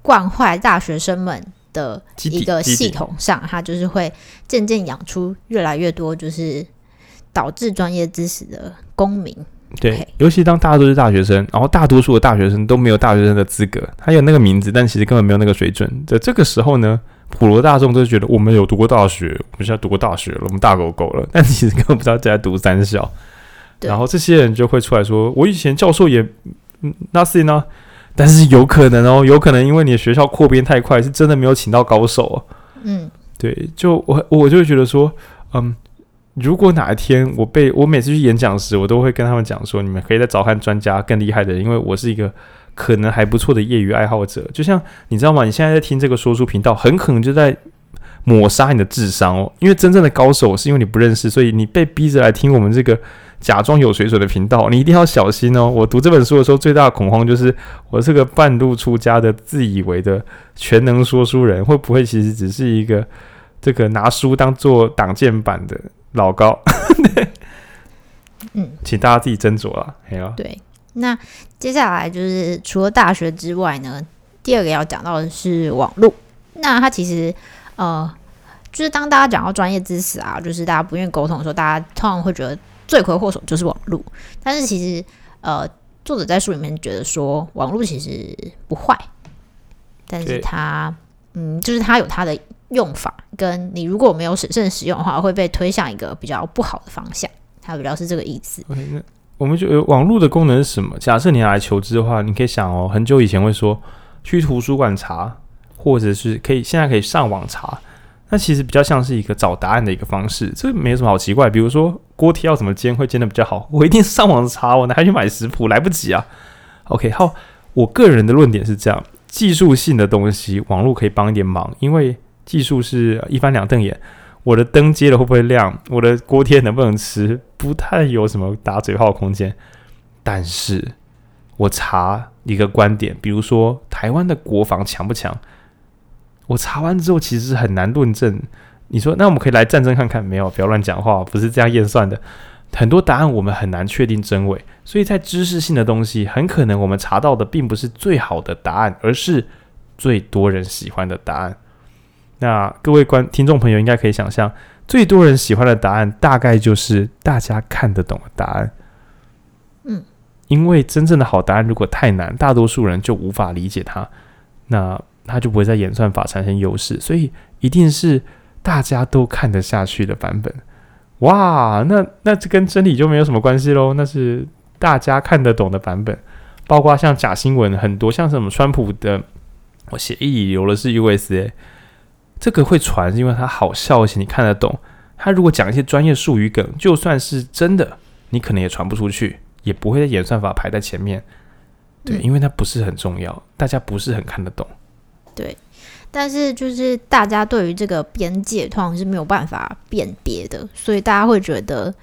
B: 惯坏大学生们的一个系统上，它就是会渐渐养出越来越多，就是导致专业知识的公民。
A: 对
B: ，Okay.
A: 尤其当大家都是大学生，然后大多数的大学生都没有大学生的资格，他有那个名字，但其实根本没有那个水准。在这个时候呢，普罗大众都觉得我们有读过大学，我们现在读过大学了，我们大狗狗了，但其实根本不知道在读三小。然后这些人就会出来说：“我以前教授也 nothing 呢。”但是有可能哦，有可能因为你的学校扩编太快，是真的没有请到高手哦。
B: 嗯，
A: 对，就我我就会觉得说，嗯。如果哪一天我被我每次去演讲时，我都会跟他们讲说，你们可以再找看专家更厉害的人，因为我是一个可能还不错的业余爱好者。就像你知道吗？你现在在听这个说书频道，很可能就在抹杀你的智商哦。因为真正的高手是因为你不认识，所以你被逼着来听我们这个假装有水准的频道，你一定要小心哦。我读这本书的时候，最大的恐慌就是我是个半路出家的自以为的全能说书人，会不会其实只是一个这个拿书当做挡箭板的？老高，
B: 嗯，
A: 请大家自己斟酌了。没有
B: 对，那接下来就是除了大学之外呢，第二个要讲到的是网络。那它其实呃，就是当大家讲到专业知识啊，就是大家不愿意沟通的时候，大家通常会觉得罪魁祸首就是网络。但是其实呃，作者在书里面觉得说，网络其实不坏，但是它嗯，就是它有它的。用法跟你如果没有审慎使用的话，会被推向一个比较不好的方向。它比较是这个意思。
A: 那我们就网络的功能是什么？假设你要来求知的话，你可以想哦，很久以前会说去图书馆查，或者是可以现在可以上网查。那其实比较像是一个找答案的一个方式，这没什么好奇怪。比如说锅贴要怎么煎会煎得比较好，我一定上网查，我哪还去买食谱？来不及啊。OK，好，我个人的论点是这样：技术性的东西，网络可以帮一点忙，因为。技术是一翻两瞪眼，我的灯接了会不会亮？我的锅贴能不能吃？不太有什么打嘴炮的空间。但是我查一个观点，比如说台湾的国防强不强？我查完之后其实是很难论证。你说那我们可以来战争看看？没有，不要乱讲话，不是这样验算的。很多答案我们很难确定真伪，所以在知识性的东西，很可能我们查到的并不是最好的答案，而是最多人喜欢的答案。那各位观听众朋友应该可以想象，最多人喜欢的答案大概就是大家看得懂的答案。
B: 嗯，
A: 因为真正的好答案如果太难，大多数人就无法理解它，那他就不会在演算法产生优势，所以一定是大家都看得下去的版本。哇，那那这跟真理就没有什么关系喽？那是大家看得懂的版本，包括像假新闻很多，像什么川普的，我协议里留的是 USA。这个会传，是因为它好笑，而且你看得懂。他如果讲一些专业术语梗，就算是真的，你可能也传不出去，也不会在演算法排在前面。对，嗯、因为它不是很重要，大家不是很看得懂。
B: 对，但是就是大家对于这个边界通常是没有办法辨别的，所以大家会觉得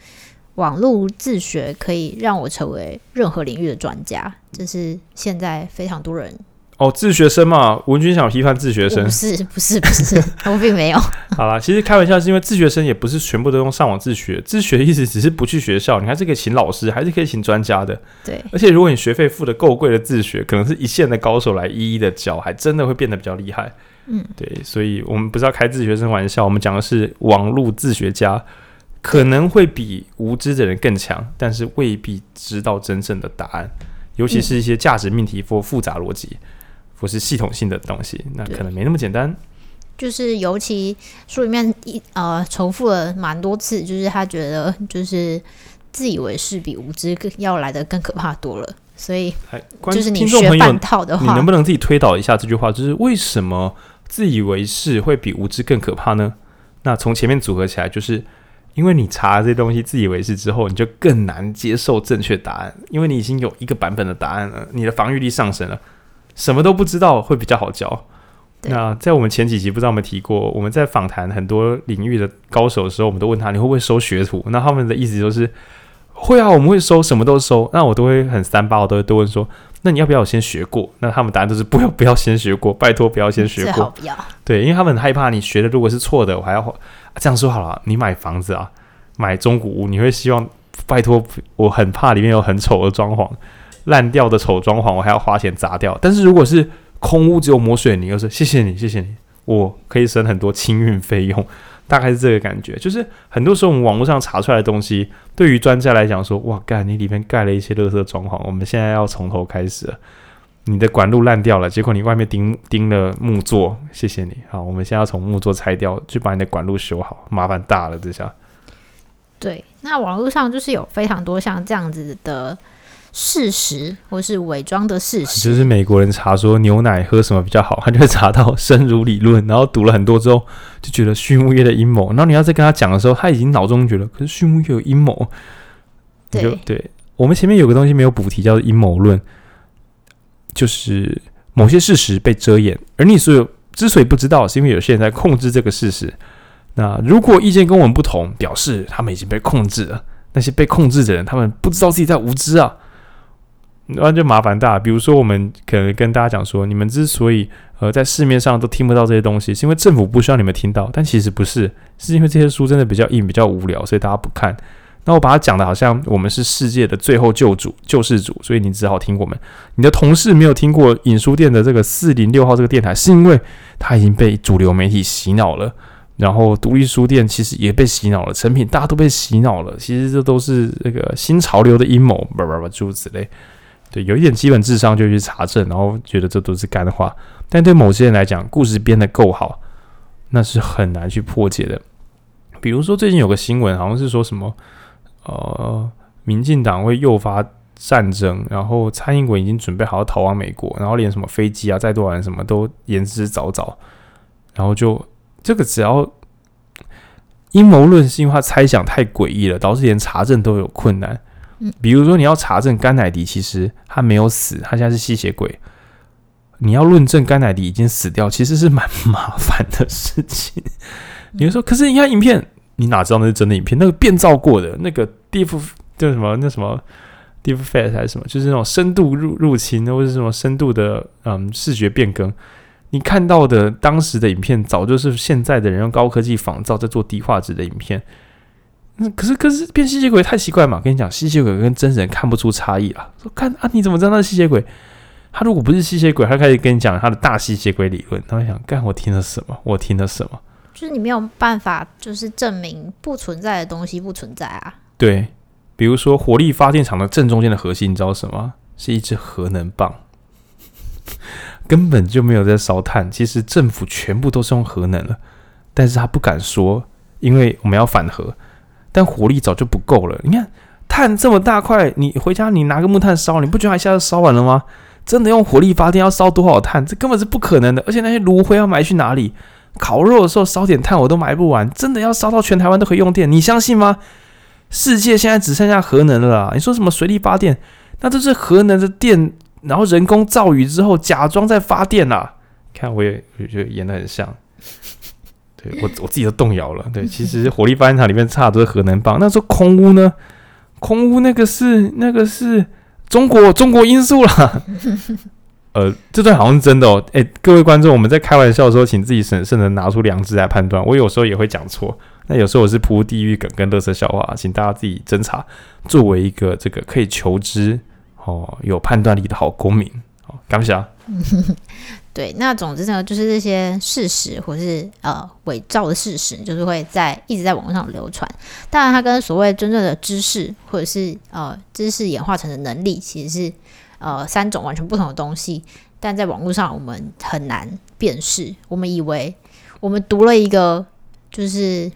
B: 网络自学可以让我成为任何领域的专家，这是现在非常多人。
A: 哦，自学生嘛，文君想批判自学生，
B: 不是，不是，不是，我并没有。
A: 好啦，其实开玩笑，是因为自学生也不是全部都用上网自学，自学的意思只是不去学校，你还是可以请老师，还是可以请专家的。
B: 对，
A: 而且如果你学费付的够贵的自学，可能是一线的高手来一一的教，还真的会变得比较厉害。
B: 嗯，
A: 对，所以我们不是要开自学生玩笑，我们讲的是网络自学家可能会比无知的人更强，但是未必知道真正的答案，尤其是一些价值命题或复杂逻辑。不是系统性的东西，那可能没那么简单。
B: 就是尤其书里面一呃重复了蛮多次，就是他觉得就是自以为是比无知更要来的更可怕多了。所以就是你学半套的话，
A: 你能不能自己推导一下这句话？就是为什么自以为是会比无知更可怕呢？那从前面组合起来，就是因为你查这些东西自以为是之后，你就更难接受正确答案，因为你已经有一个版本的答案了，你的防御力上升了。什么都不知道会比较好教。那在我们前几集不知道有没有提过，我们在访谈很多领域的高手的时候，我们都问他，你会不会收学徒？那他们的意思就是会啊，我们会收，什么都收。那我都会很三八，我都会都问说，那你要不要先学过？那他们答案都是不要，不要先学过，拜托不要先
B: 学过。不要。
A: 对，因为他们很害怕你学的如果是错的，我还要、啊、这样说好了。你买房子啊，买中古屋，你会希望拜托，我很怕里面有很丑的装潢。烂掉的丑装潢，我还要花钱砸掉。但是如果是空屋，只有抹水泥，又是谢谢你，谢谢你，我可以省很多清运费用。大概是这个感觉。就是很多时候我们网络上查出来的东西，对于专家来讲说，哇，干你里面盖了一些垃圾装潢，我们现在要从头开始了。你的管路烂掉了，结果你外面钉钉了木座，谢谢你。好，我们现在要从木座拆掉，去把你的管路修好，麻烦大了这下。
B: 对，那网络上就是有非常多像这样子的事实，或是伪装的事实。
A: 就是美国人查说牛奶喝什么比较好，他就会查到生乳理论，然后读了很多之后，就觉得畜牧业的阴谋。然后你要再跟他讲的时候，他已经脑中觉得，可是畜牧业有阴谋。对对，我们前面有个东西没有补题，叫做阴谋论，就是某些事实被遮掩，而你所有之所以不知道，是因为有些人在控制这个事实。那如果意见跟我们不同，表示他们已经被控制了。那些被控制的人，他们不知道自己在无知啊，那就麻烦大。比如说，我们可能跟大家讲说，你们之所以呃在市面上都听不到这些东西，是因为政府不需要你们听到。但其实不是，是因为这些书真的比较硬、比较无聊，所以大家不看。那我把它讲的好像我们是世界的最后救主、救世主，所以你只好听我们。你的同事没有听过影书店的这个四零六号这个电台，是因为他已经被主流媒体洗脑了。然后独立书店其实也被洗脑了，成品大家都被洗脑了。其实这都是那个新潮流的阴谋，叭叭叭诸如此类。对，有一点基本智商就去查证，然后觉得这都是干话。但对某些人来讲，故事编得够好，那是很难去破解的。比如说最近有个新闻，好像是说什么，呃，民进党会诱发战争，然后蔡英文已经准备好逃往美国，然后连什么飞机啊、再多人什么都言之凿凿，然后就。这个只要阴谋论，是因为他猜想太诡异了，导致连查证都有困难。比如说你要查证甘乃迪其实他没有死，他现在是吸血鬼。你要论证甘乃迪已经死掉，其实是蛮麻烦的事情。比如说，可是你看影片，你哪知道那是真的影片？那个变造过的那个 deep 叫什么？那什么 deep fake 还是什么？就是那种深度入入侵，或者是什么深度的嗯视觉变更。你看到的当时的影片，早就是现在的人用高科技仿造在做低画质的影片。那可是可是变吸血鬼太奇怪嘛？跟你讲，吸血鬼跟真人看不出差异啊。说看啊，你怎么知道他是吸血鬼？他如果不是吸血鬼，他开始跟你讲他的大吸血鬼理论。他会想，干我听了什么？我听了什么？
B: 就是你没有办法，就是证明不存在的东西不存在啊。
A: 对，比如说火力发电厂的正中间的核心，你知道什么？是一支核能棒。根本就没有在烧炭，其实政府全部都是用核能了，但是他不敢说，因为我们要反核，但火力早就不够了。你看炭这么大块，你回家你拿个木炭烧，你不觉得一下就烧完了吗？真的用火力发电要烧多少炭？这根本是不可能的。而且那些炉灰要埋去哪里？烤肉的时候烧点炭我都埋不完，真的要烧到全台湾都可以用电？你相信吗？世界现在只剩下核能了。你说什么水力发电？那这是核能的电。然后人工造雨之后，假装在发电啦、看，我也我觉得演得很像。对我我自己都动摇了。对，其实火力发电厂里面差的都是核能棒。那说空屋呢？空屋那个是那个是中国中国因素啦。呃，这段好像是真的哦。哎，各位观众，我们在开玩笑的时候，请自己审慎的拿出良知来判断。我有时候也会讲错。那有时候我是铺地狱梗跟乐色笑话，请大家自己侦查。作为一个这个可以求知。哦，有判断力的好公民，哦，感谢啊。
B: 对，那总之呢，就是这些事实或是呃伪造的事实，就是会在一直在网络上流传。当然，它跟所谓真正的知识或者是呃知识演化成的能力，其实是呃三种完全不同的东西。但在网络上，我们很难辨识。我们以为我们读了一个就是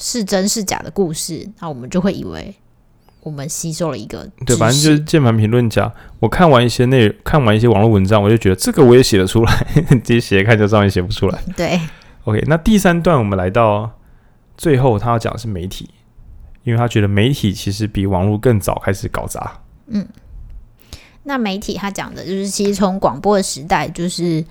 B: 是真是假的故事，那我们就会以为。我们吸收了一个，
A: 对，反正就是键盘评论家。我看完一些内容，看完一些网络文章，我就觉得这个我也写得出来，自己写看就照样写不出来。
B: 对
A: ，OK，那第三段我们来到最后，他要讲的是媒体，因为他觉得媒体其实比网络更早开始搞砸。
B: 嗯，那媒体他讲的就是，其实从广播的时代，就是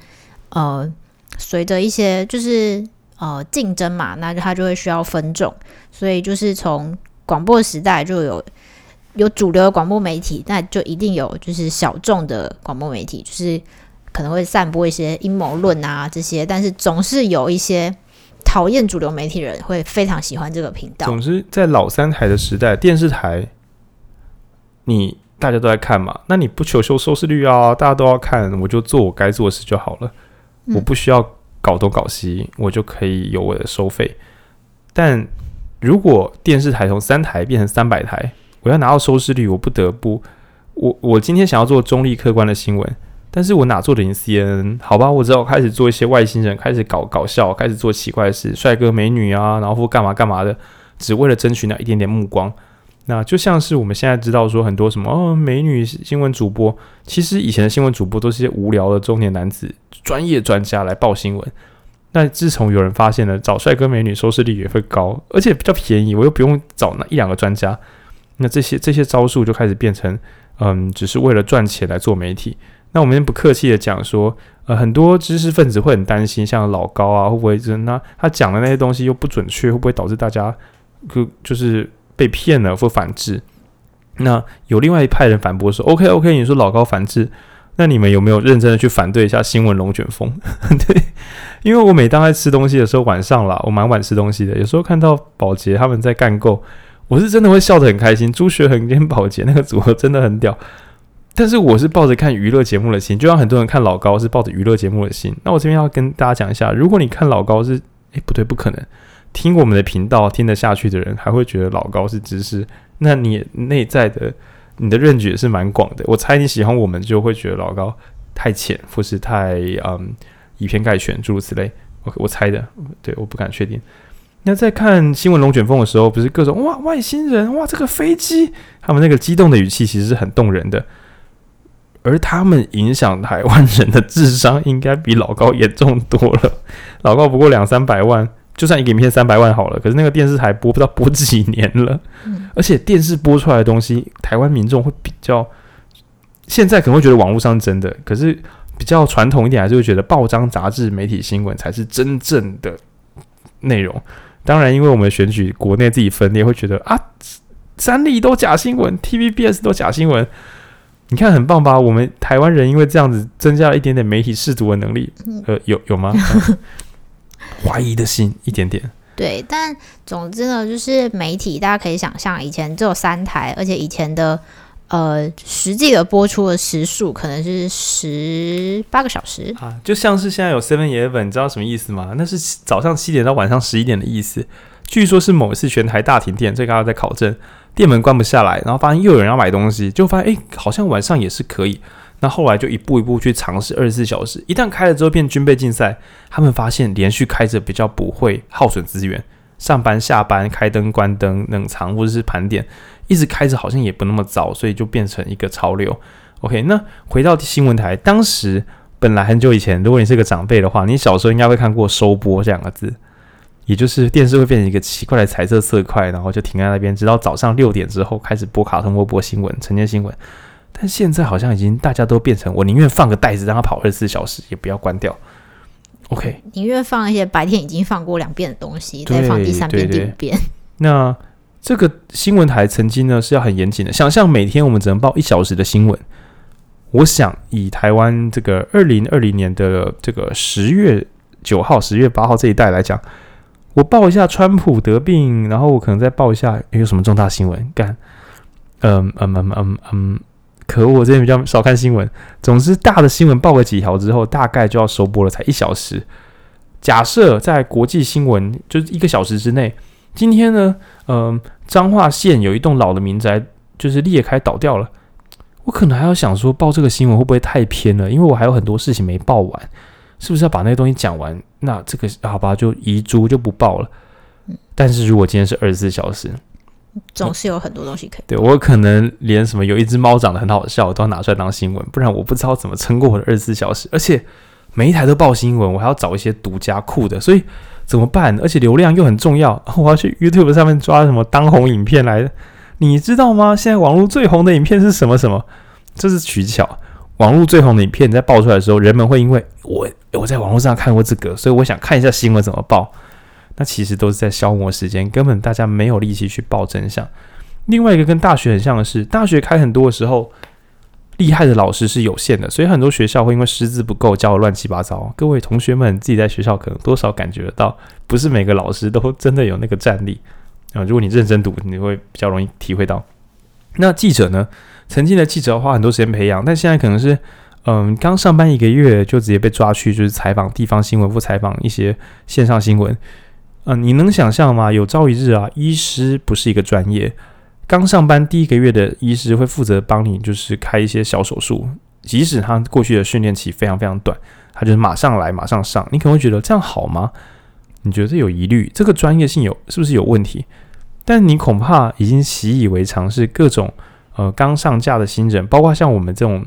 B: 呃，随着一些就是呃竞争嘛，那他就会需要分众，所以就是从。广播时代就有有主流的广播媒体，那就一定有就是小众的广播媒体，就是可能会散播一些阴谋论啊这些，但是总是有一些讨厌主流媒体的人会非常喜欢这个频道。
A: 总之，在老三台的时代，电视台你大家都在看嘛，那你不求求收视率啊，大家都要看，我就做我该做的事就好了，嗯、我不需要搞东搞西，我就可以有我的收费。但如果电视台从三台变成三百台，我要拿到收视率，我不得不，我我今天想要做中立客观的新闻，但是我哪做得赢 CNN？好吧，我只好开始做一些外星人，开始搞搞笑，开始做奇怪的事，帅哥美女啊，然后干嘛干嘛的，只为了争取那一点点目光。那就像是我们现在知道说很多什么哦，美女新闻主播，其实以前的新闻主播都是些无聊的中年男子，专业专家来报新闻。那自从有人发现了找帅哥美女收视率也会高，而且比较便宜，我又不用找那一两个专家，那这些这些招数就开始变成，嗯，只是为了赚钱来做媒体。那我们不客气的讲说，呃，很多知识分子会很担心，像老高啊，会不会真那他讲的那些东西又不准确，会不会导致大家就就是被骗了或反制？那有另外一派人反驳说，OK OK，你说老高反制。那你们有没有认真的去反对一下新闻龙卷风？对，因为我每当在吃东西的时候，晚上啦，我蛮晚吃东西的。有时候看到宝杰他们在干够，我是真的会笑得很开心。朱学恒跟宝杰那个组合真的很屌。但是我是抱着看娱乐节目的心，就像很多人看老高是抱着娱乐节目的心。那我这边要跟大家讲一下，如果你看老高是，诶，不对，不可能，听我们的频道听得下去的人，还会觉得老高是知识，那你内在的。你的认知也是蛮广的，我猜你喜欢我们就会觉得老高太浅，或是太嗯以偏概全，诸如此类。我我猜的，对，我不敢确定。那在看新闻龙卷风的时候，不是各种哇外星人哇这个飞机，他们那个激动的语气其实是很动人的，而他们影响台湾人的智商应该比老高严重多了。老高不过两三百万。就算一个影片三百万好了，可是那个电视台播不知道播几年了，嗯，而且电视播出来的东西，台湾民众会比较，现在可能会觉得网络上真的，可是比较传统一点，还是会觉得报章杂志媒体新闻才是真正的内容。当然，因为我们选举国内自己分裂，会觉得啊，三立都假新闻，TVBS 都假新闻。你看很棒吧？我们台湾人因为这样子增加了一点点媒体识读的能力，呃，有有吗？怀疑的心一点点，
B: 对，但总之呢，就是媒体，大家可以想象，以前只有三台，而且以前的呃实际的播出的时数可能是十八个小时
A: 啊，就像是现在有 Seven Eleven，你知道什么意思吗？那是早上七点到晚上十一点的意思。据说是某一次全台大停电，这个刚刚在考证，店门关不下来，然后发现又有人要买东西，就发现哎，好像晚上也是可以。那后来就一步一步去尝试二十四小时，一旦开了之后变军备竞赛，他们发现连续开着比较不会耗损资源，上班下班开灯关灯冷藏或者是盘点，一直开着好像也不那么糟，所以就变成一个潮流。OK，那回到新闻台，当时本来很久以前，如果你是个长辈的话，你小时候应该会看过收播这两个字，也就是电视会变成一个奇怪的彩色色块，然后就停在那边，直到早上六点之后开始播卡通或播新闻，晨间新闻。但现在好像已经大家都变成，我宁愿放个袋子让它跑二十四小时，也不要关掉。OK，
B: 宁愿放一些白天已经放过两遍的东西，再放第三遍、第五遍。
A: 那这个新闻台曾经呢是要很严谨的，想象每天我们只能报一小时的新闻。我想以台湾这个二零二零年的这个十月九号、十月八号这一代来讲，我报一下川普得病，然后我可能再报一下有什么重大新闻干。嗯嗯嗯嗯嗯。可恶，我这边比较少看新闻。总之，大的新闻报个几条之后，大概就要收播了，才一小时。假设在国际新闻就是一个小时之内，今天呢，嗯、彰化县有一栋老的民宅就是裂开倒掉了，我可能还要想说报这个新闻会不会太偏了？因为我还有很多事情没报完，是不是要把那些东西讲完？那这个好吧，就遗珠就不报了。但是如果今天是二十四小时。
B: 总是有很多东西可以。
A: 对，我可能连什么有一只猫长得很好笑，我都要拿出来当新闻，不然我不知道怎么撑过我的二十四小时。而且每一台都报新闻，我还要找一些独家酷的，所以怎么办？而且流量又很重要，我要去 YouTube 上面抓什么当红影片来。你知道吗？现在网络最红的影片是什么？什么？这是取巧。网络最红的影片在爆出来的时候，人们会因为我我在网络上看过这个，所以我想看一下新闻怎么报。那其实都是在消磨时间，根本大家没有力气去报真相。另外一个跟大学很像的是，大学开很多的时候，厉害的老师是有限的，所以很多学校会因为师资不够，教得乱七八糟。各位同学们自己在学校可能多少感觉得到，不是每个老师都真的有那个战力啊。如果你认真读，你会比较容易体会到。那记者呢？曾经的记者花很多时间培养，但现在可能是嗯，刚上班一个月就直接被抓去，就是采访地方新闻或采访一些线上新闻。嗯、呃，你能想象吗？有朝一日啊，医师不是一个专业，刚上班第一个月的医师会负责帮你，就是开一些小手术，即使他过去的训练期非常非常短，他就是马上来马上上。你可能会觉得这样好吗？你觉得有疑虑，这个专业性有是不是有问题？但你恐怕已经习以为常，是各种呃刚上架的新人，包括像我们这种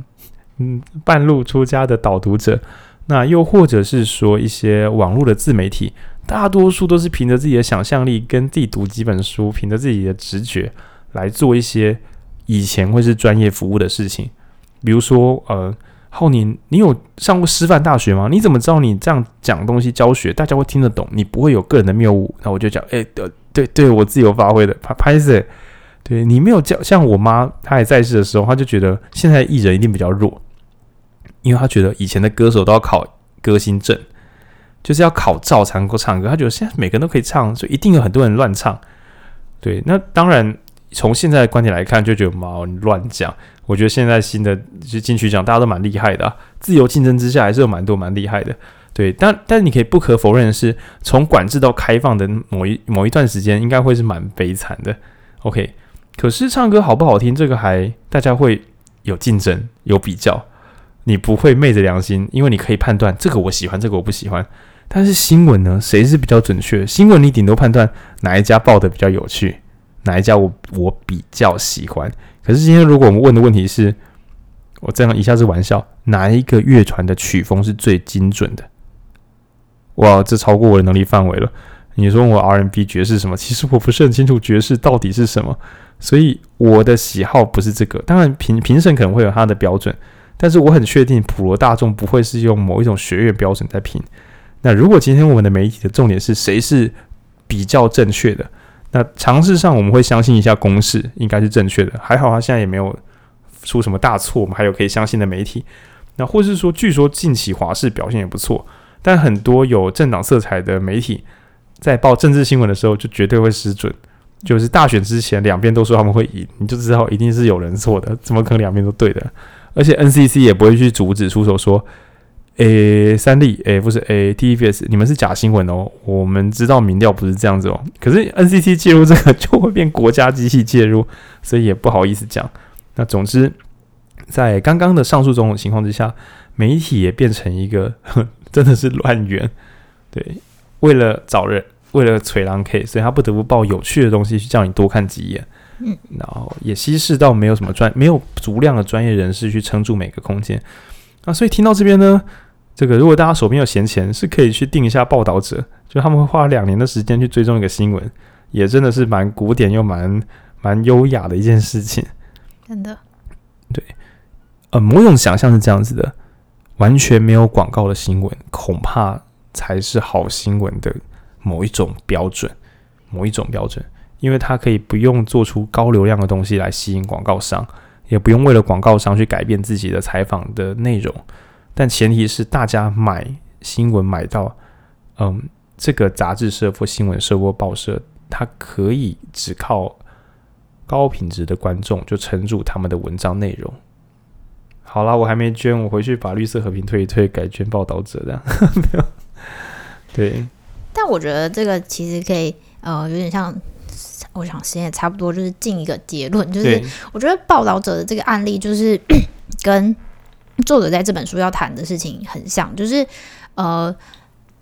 A: 嗯半路出家的导读者，那又或者是说一些网络的自媒体。大多数都是凭着自己的想象力跟自己读几本书，凭着自己的直觉来做一些以前会是专业服务的事情。比如说，呃，浩宁，你有上过师范大学吗？你怎么知道你这样讲东西教学，大家会听得懂？你不会有个人的谬误？那我就讲，哎、对对，我自由发挥的，拍拍谢。对你没有教，像我妈，她还在世的时候，她就觉得现在艺人一定比较弱，因为她觉得以前的歌手都要考歌星证。就是要考照才能够唱歌，他觉得现在每个人都可以唱，所以一定有很多人乱唱。对，那当然从现在的观点来看，就觉得嘛，你乱讲。我觉得现在新的就金曲奖大家都蛮厉害的啊，自由竞争之下还是有蛮多蛮厉害的。对，但但是你可以不可否认的是，从管制到开放的某一某一段时间，应该会是蛮悲惨的。OK，可是唱歌好不好听，这个还大家会有竞争有比较，你不会昧着良心，因为你可以判断这个我喜欢，这个我不喜欢。但是新闻呢？谁是比较准确？新闻你顶多判断哪一家报的比较有趣，哪一家我我比较喜欢。可是今天如果我们问的问题是，我这样一下是玩笑，哪一个乐团的曲风是最精准的？哇，这超过我的能力范围了。你说我 R&B 爵士什么？其实我不是很清楚爵士到底是什么，所以我的喜好不是这个。当然评评审可能会有他的标准，但是我很确定普罗大众不会是用某一种学院标准在评。那如果今天我们的媒体的重点是谁是比较正确的，那常识上我们会相信一下公式应该是正确的。还好他现在也没有出什么大错，我们还有可以相信的媒体。那或是说，据说近期华视表现也不错，但很多有政党色彩的媒体在报政治新闻的时候就绝对会失准。就是大选之前两边都说他们会赢，你就知道一定是有人错的，怎么可能两边都对的？而且 NCC 也不会去阻止出手说。诶，三立，诶，不是，诶，TVBS，你们是假新闻哦。我们知道民调不是这样子哦。可是 NCC 介入这个 就会变国家机器介入，所以也不好意思讲。那总之，在刚刚的上述种种情况之下，媒体也变成一个真的是乱源。对，为了找人，为了锤狼 K，所以他不得不报有趣的东西去叫你多看几眼。嗯，然后也稀释到没有什么专，没有足量的专业人士去撑住每个空间。啊，所以听到这边呢。这个如果大家手边有闲钱，是可以去订一下报道者，就他们会花两年的时间去追踪一个新闻，也真的是蛮古典又蛮蛮优雅的一件事情。
B: 真的，
A: 对，呃，某种想象是这样子的，完全没有广告的新闻，恐怕才是好新闻的某一种标准，某一种标准，因为它可以不用做出高流量的东西来吸引广告商，也不用为了广告商去改变自己的采访的内容。但前提是大家买新闻买到，嗯，这个杂志社或新闻社或报社，它可以只靠高品质的观众就撑住他们的文章内容。好啦，我还没捐，我回去把绿色和平退一退，改捐报道者这样。没有，对。
B: 但我觉得这个其实可以，呃，有点像，我想时间也差不多，就是进一个结论，就是我觉得报道者的这个案例就是 跟。作者在这本书要谈的事情很像，就是呃，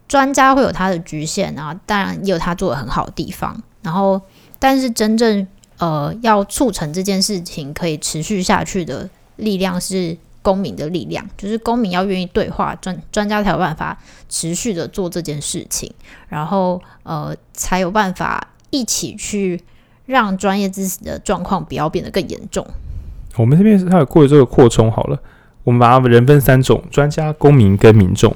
B: 专家会有他的局限啊，当然也有他做的很好的地方。然后，但是真正呃要促成这件事情可以持续下去的力量是公民的力量，就是公民要愿意对话，专专家才有办法持续的做这件事情，然后呃才有办法一起去让专业知识的状况不要变得更严重。
A: 我们这边是他有过这个扩充好了。我们把人分三种：专家、公民跟民众。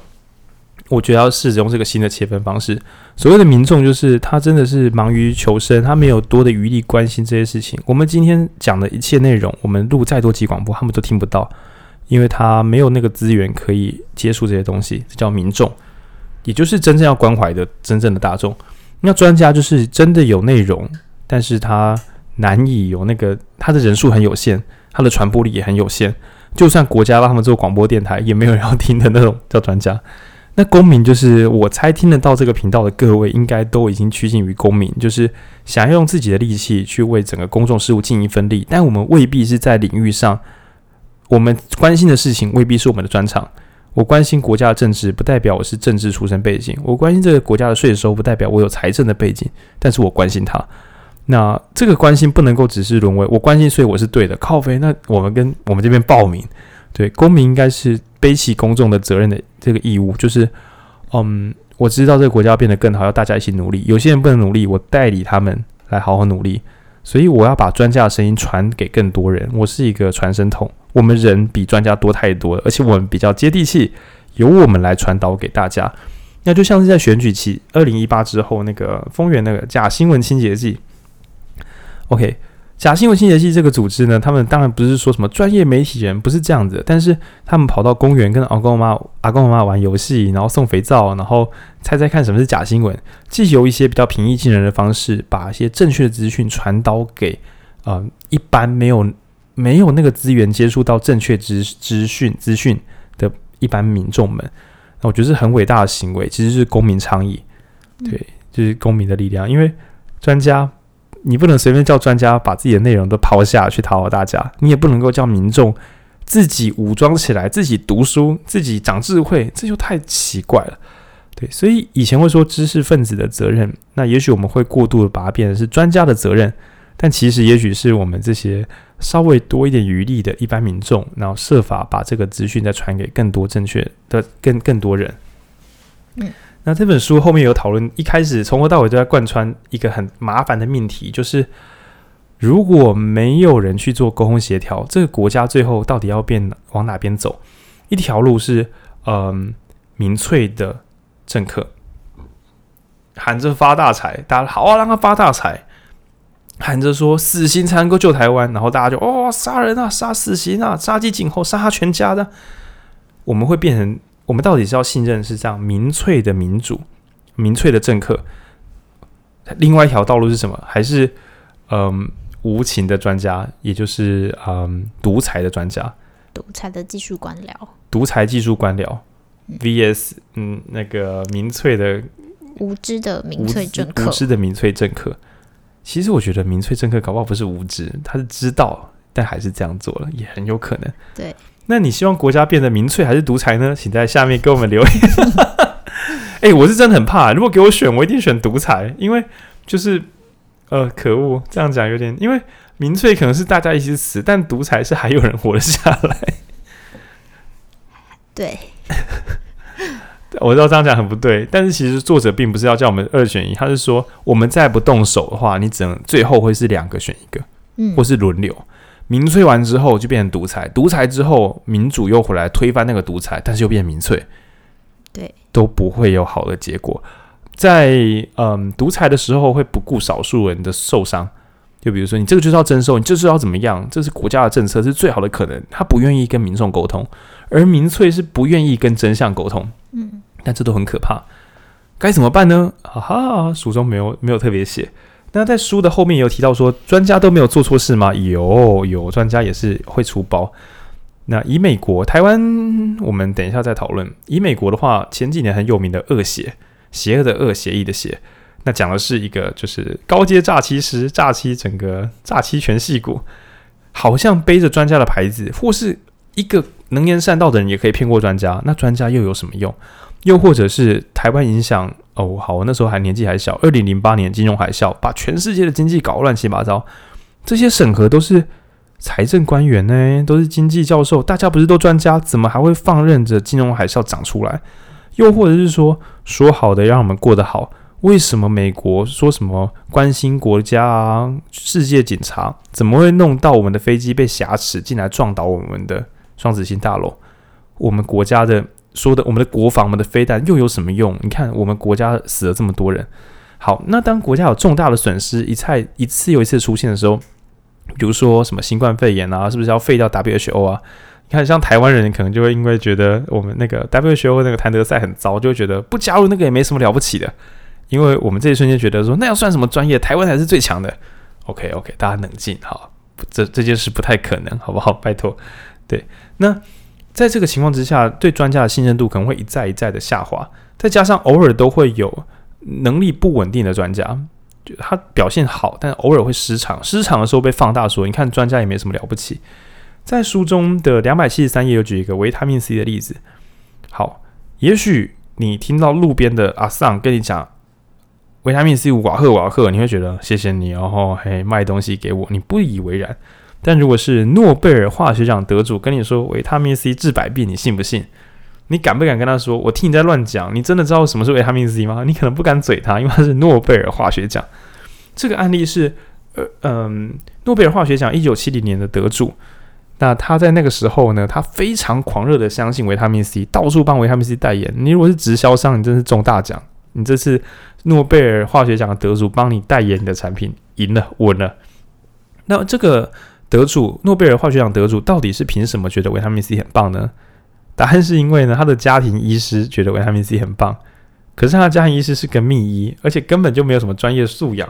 A: 我觉得要试着用这个新的切分方式。所谓的民众，就是他真的是忙于求生，他没有多的余力关心这些事情。我们今天讲的一切内容，我们录再多集广播，他们都听不到，因为他没有那个资源可以接触这些东西。这叫民众，也就是真正要关怀的真正的大众。那专家就是真的有内容，但是他难以有那个，他的人数很有限，他的传播力也很有限。就算国家让他们做广播电台，也没有人要听的那种叫专家。那公民就是我猜听得到这个频道的各位，应该都已经趋近于公民，就是想要用自己的力气去为整个公众事务尽一份力。但我们未必是在领域上，我们关心的事情未必是我们的专长。我关心国家的政治，不代表我是政治出身背景；我关心这个国家的税收，不代表我有财政的背景。但是我关心它。那这个关心不能够只是沦为我关心，所以我是对的。靠飞，那我们跟我们这边报名，对公民应该是。背起公众的责任的这个义务，就是，嗯，我知道这个国家变得更好，要大家一起努力。有些人不能努力，我代理他们来好好努力。所以我要把专家的声音传给更多人。我是一个传声筒。我们人比专家多太多了，而且我们比较接地气，由我们来传导给大家。那就像是在选举期，二零一八之后那个丰原那个假新闻清洁剂。OK。假新闻清洁剂这个组织呢，他们当然不是说什么专业媒体人，不是这样子。但是他们跑到公园跟阿公阿妈、阿公阿妈玩游戏，然后送肥皂，然后猜猜看什么是假新闻。既由一些比较平易近人的方式，把一些正确的资讯传导给呃一般没有没有那个资源接触到正确资资讯资讯的一般民众们。那我觉得是很伟大的行为，其实是公民倡议，对，就是公民的力量，因为专家。你不能随便叫专家把自己的内容都抛下去讨好大家，你也不能够叫民众自己武装起来，自己读书，自己长智慧，这就太奇怪了。对，所以以前会说知识分子的责任，那也许我们会过度的把它变成是专家的责任，但其实也许是我们这些稍微多一点余力的一般民众，然后设法把这个资讯再传给更多正确的更更多人。嗯。那这本书后面有讨论，一开始从头到尾都在贯穿一个很麻烦的命题，就是如果没有人去做沟通协调，这个国家最后到底要变往哪边走？一条路是，嗯、民粹的政客喊着发大财，大家好啊，让他发大财，喊着说死刑才能够救台湾，然后大家就哦，杀人啊，杀死刑啊，杀鸡儆猴，杀他全家的，我们会变成。我们到底是要信任是这样民粹的民主、民粹的政客？另外一条道路是什么？还是嗯无情的专家，也就是嗯独裁的专家？
B: 独裁的技术官僚？
A: 独裁技术官僚 VS 嗯那个民粹的
B: 无知的民粹政客？
A: 无知的民粹政客。其实我觉得民粹政客搞不好不是无知，他是知道，但还是这样做了，也很有可能。
B: 对。
A: 那你希望国家变得民粹还是独裁呢？请在下面给我们留言。哎、欸，我是真的很怕，如果给我选，我一定选独裁，因为就是呃，可恶，这样讲有点，因为民粹可能是大家一起死，但独裁是还有人活了下来。
B: 对，
A: 我知道这样讲很不对，但是其实作者并不是要叫我们二选一，他是说我们再不动手的话，你只能最后会是两个选一个，嗯，或是轮流。民粹完之后就变成独裁，独裁之后民主又回来推翻那个独裁，但是又变民粹，
B: 对，
A: 都不会有好的结果。在嗯独裁的时候会不顾少数人的受伤，就比如说你这个就是要征收，你就是要怎么样，这是国家的政策是最好的可能，他不愿意跟民众沟通，而民粹是不愿意跟真相沟通，嗯，但这都很可怕，该怎么办呢？哈哈，书中没有没有特别写。那在书的后面有提到说，专家都没有做错事吗？有，有专家也是会出包。那以美国、台湾，我们等一下再讨论。以美国的话，前几年很有名的恶协，邪恶的恶，协议的协，那讲的是一个就是高阶诈欺师，诈欺整个诈欺全矽谷，好像背着专家的牌子，或是一个能言善道的人也可以骗过专家。那专家又有什么用？又或者是台湾影响？哦，好，我那时候还年纪还小，二零零八年金融海啸把全世界的经济搞乱七八糟，这些审核都是财政官员呢，都是经济教授，大家不是都专家，怎么还会放任着金融海啸长出来？又或者是说，说好的让我们过得好，为什么美国说什么关心国家啊，世界警察怎么会弄到我们的飞机被挟持进来撞倒我们的双子星大楼？我们国家的。说的我们的国防，我们的飞弹又有什么用？你看我们国家死了这么多人。好，那当国家有重大的损失，一再一次又一次出现的时候，比如说什么新冠肺炎啊，是不是要废掉 WHO 啊？你看，像台湾人可能就会因为觉得我们那个 WHO 那个谭德赛很糟，就会觉得不加入那个也没什么了不起的，因为我们这一瞬间觉得说那要算什么专业？台湾才是最强的。OK OK，大家冷静，好，这这件事不太可能，好不好？拜托，对，那。在这个情况之下，对专家的信任度可能会一再一再的下滑。再加上偶尔都会有能力不稳定的专家，就他表现好，但偶尔会失常。失常的时候被放大说，你看专家也没什么了不起。在书中的两百七十三页有举一个维他命 C 的例子。好，也许你听到路边的阿桑跟你讲维他命 C 瓦赫瓦赫，你会觉得谢谢你，然后嘿卖东西给我，你不以为然。但如果是诺贝尔化学奖得主跟你说维他命 C 治百病，你信不信？你敢不敢跟他说？我听你在乱讲，你真的知道什么是维他命 C 吗？你可能不敢嘴他，因为他是诺贝尔化学奖。这个案例是，呃嗯，诺贝尔化学奖一九七零年的得主。那他在那个时候呢，他非常狂热的相信维他命 C，到处帮维他命 C 代言。你如果是直销商，你真是中大奖。你这次诺贝尔化学奖的得主帮你代言你的产品，赢了，稳了。那这个得主，诺贝尔化学奖得主，到底是凭什么觉得维他命 C 很棒呢？答案是因为呢，他的家庭医师觉得维他命 C 很棒，可是他的家庭医师是个密医，而且根本就没有什么专业素养，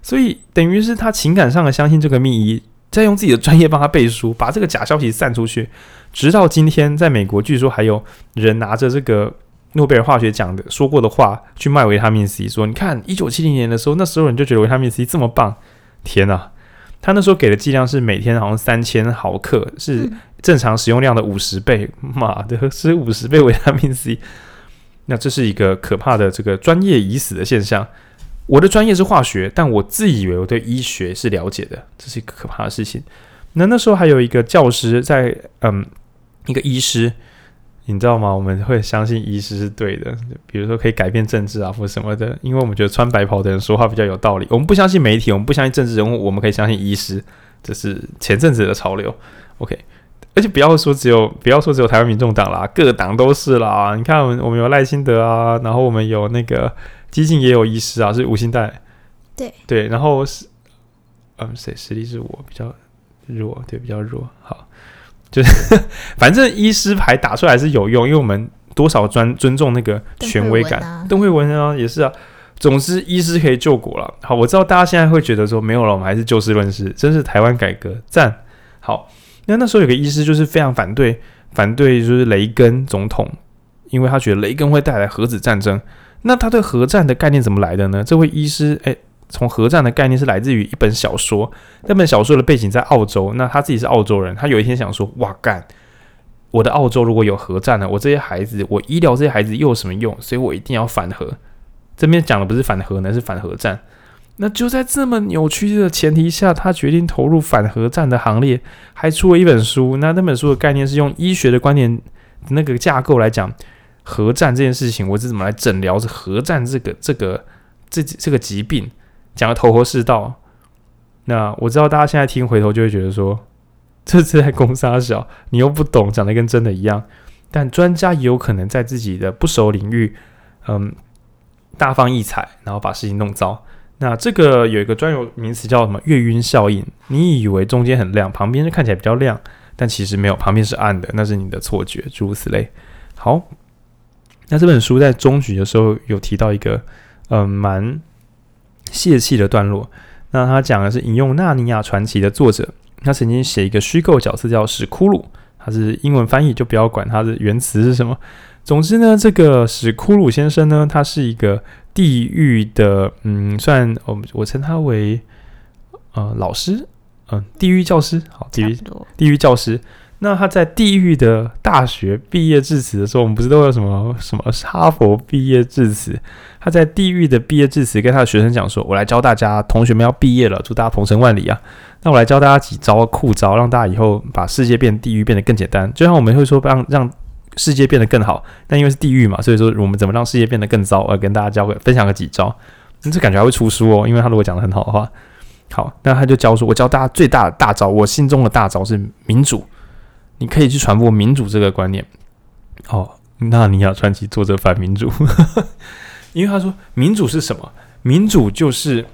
A: 所以等于是他情感上的相信这个密医，再用自己的专业帮他背书，把这个假消息散出去，直到今天，在美国据说还有人拿着这个诺贝尔化学奖的说过的话去卖维他命 C，说你看一九七零年的时候，那时候人就觉得维他命 C 这么棒，天哪！他那时候给的剂量是每天好像三千毫克，是正常使用量的五十倍。妈的，是五十倍维他命 C。那这是一个可怕的这个专业已死的现象。我的专业是化学，但我自以为我对医学是了解的，这是一个可怕的事情。那那时候还有一个教师在，嗯，一个医师。你知道吗？我们会相信医师是对的，比如说可以改变政治啊，或什么的，因为我们觉得穿白袍的人说话比较有道理。我们不相信媒体，我们不相信政治人物，我们可以相信医师，这是前阵子的潮流。OK，而且不要说只有不要说只有台湾民众党啦，各党都是啦。你看，我们我们有赖清德啊，然后我们有那个激进也有医师啊，是吴兴岱。
B: 对
A: 对，然后是嗯，谁实力是我比较弱，对，比较弱。好。就是，反正医师牌打出来是有用，因为我们多少尊尊重那个权威感。邓惠文啊，也是啊。总之，医师可以救国了。好，我知道大家现在会觉得说没有了，我们还是就事论事。真是台湾改革赞。好，那那时候有个医师就是非常反对，反对就是雷根总统，因为他觉得雷根会带来核子战争。那他对核战的概念怎么来的呢？这位医师，哎。从核战的概念是来自于一本小说，那本小说的背景在澳洲。那他自己是澳洲人，他有一天想说：“哇干，我的澳洲如果有核战呢？我这些孩子，我医疗这些孩子又有什么用？所以我一定要反核。”这边讲的不是反核呢，是反核战。那就在这么扭曲的前提下，他决定投入反核战的行列，还出了一本书。那那本书的概念是用医学的观念那个架构来讲核战这件事情，我是怎么来诊疗这核战这个这个这这个疾病。讲的头头是道，那我知道大家现在听回头就会觉得说，这是在攻杀小，你又不懂，讲的跟真的一样。但专家也有可能在自己的不熟领域，嗯，大放异彩，然后把事情弄糟。那这个有一个专有名词叫什么？月晕效应。你以为中间很亮，旁边就看起来比较亮，但其实没有，旁边是暗的，那是你的错觉，诸如此类。好，那这本书在终局的时候有提到一个，嗯，蛮。泄气的段落，那他讲的是引用《纳尼亚传奇》的作者，他曾经写一个虚构角色叫史库鲁，他是英文翻译，就不要管他的原词是什么。总之呢，这个史库鲁先生呢，他是一个地狱的，嗯，算我我称他为呃老师，嗯，地狱教师，好，地狱地狱教师。那他在地狱的大学毕业致辞的时候，我们不是都有什么什么哈佛毕业致辞？他在地狱的毕业致辞跟他的学生讲说：“我来教大家，同学们要毕业了，祝大家鹏程万里啊！那我来教大家几招酷招，让大家以后把世界变地狱变得更简单。就像我们会说让让世界变得更好，但因为是地狱嘛，所以说我们怎么让世界变得更糟？我要跟大家教个分享个几招。那这感觉还会出书哦，因为他如果讲得很好的话，好，那他就教说：我教大家最大的大招，我心中的大招是民主。”你可以去传播民主这个观念。哦，纳尼亚传奇作者反民主，因为他说民主是什么？民主就是，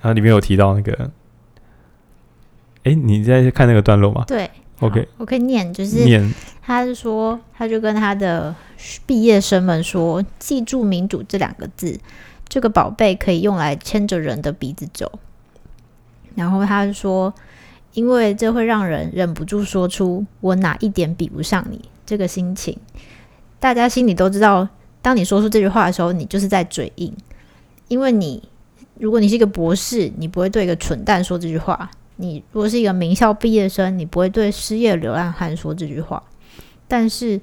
A: 啊，里面有提到那个，哎，你在看那个段落吗？
B: 对
A: ，OK，
B: 我可以念，就是念，他是说，他就跟他的毕业生们说，记住民主这两个字，这个宝贝可以用来牵着人的鼻子走。然后他说。因为这会让人忍不住说出“我哪一点比不上你”，这个心情，大家心里都知道，当你说出这句话的时候，你就是在嘴硬，因为你如果你是一个博士，你不会对一个蠢蛋说这句话；你如果是一个名校毕业生，你不会对失业流浪汉说这句话。但是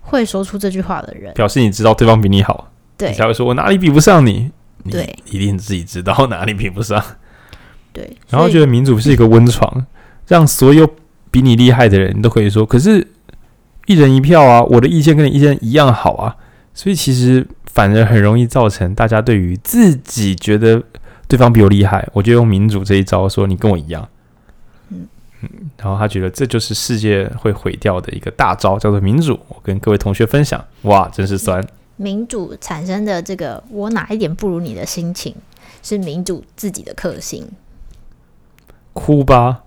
B: 会说出这句话的人，
A: 表示你知道对方比你好，
B: 对，
A: 你才会说我哪里比不上你。对，一定自己知道哪里比不上。
B: 对，
A: 然后觉得民主是一个温床，让所有比你厉害的人都可以说，可是一人一票啊，我的意见跟你意见一样好啊，所以其实反而很容易造成大家对于自己觉得对方比我厉害，我就用民主这一招说你跟我一样，嗯嗯，然后他觉得这就是世界会毁掉的一个大招，叫做民主。我跟各位同学分享，哇，真是酸。
B: 民主产生的这个我哪一点不如你的心情，是民主自己的克星。
A: 哭吧，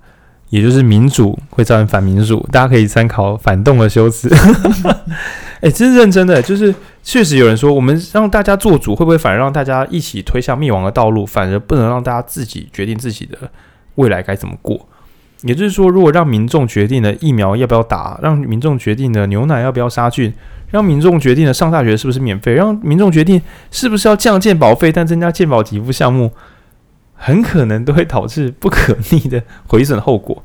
A: 也就是民主会造成反民主，大家可以参考反动的修辞。哎、欸，这是认真的，就是确实有人说，我们让大家做主，会不会反而让大家一起推向灭亡的道路？反而不能让大家自己决定自己的未来该怎么过。也就是说，如果让民众决定了疫苗要不要打，让民众决定了牛奶要不要杀菌。让民众决定了上大学是不是免费，让民众决定是不是要降健保费，但增加健保给付项目，很可能都会导致不可逆的毁损后果。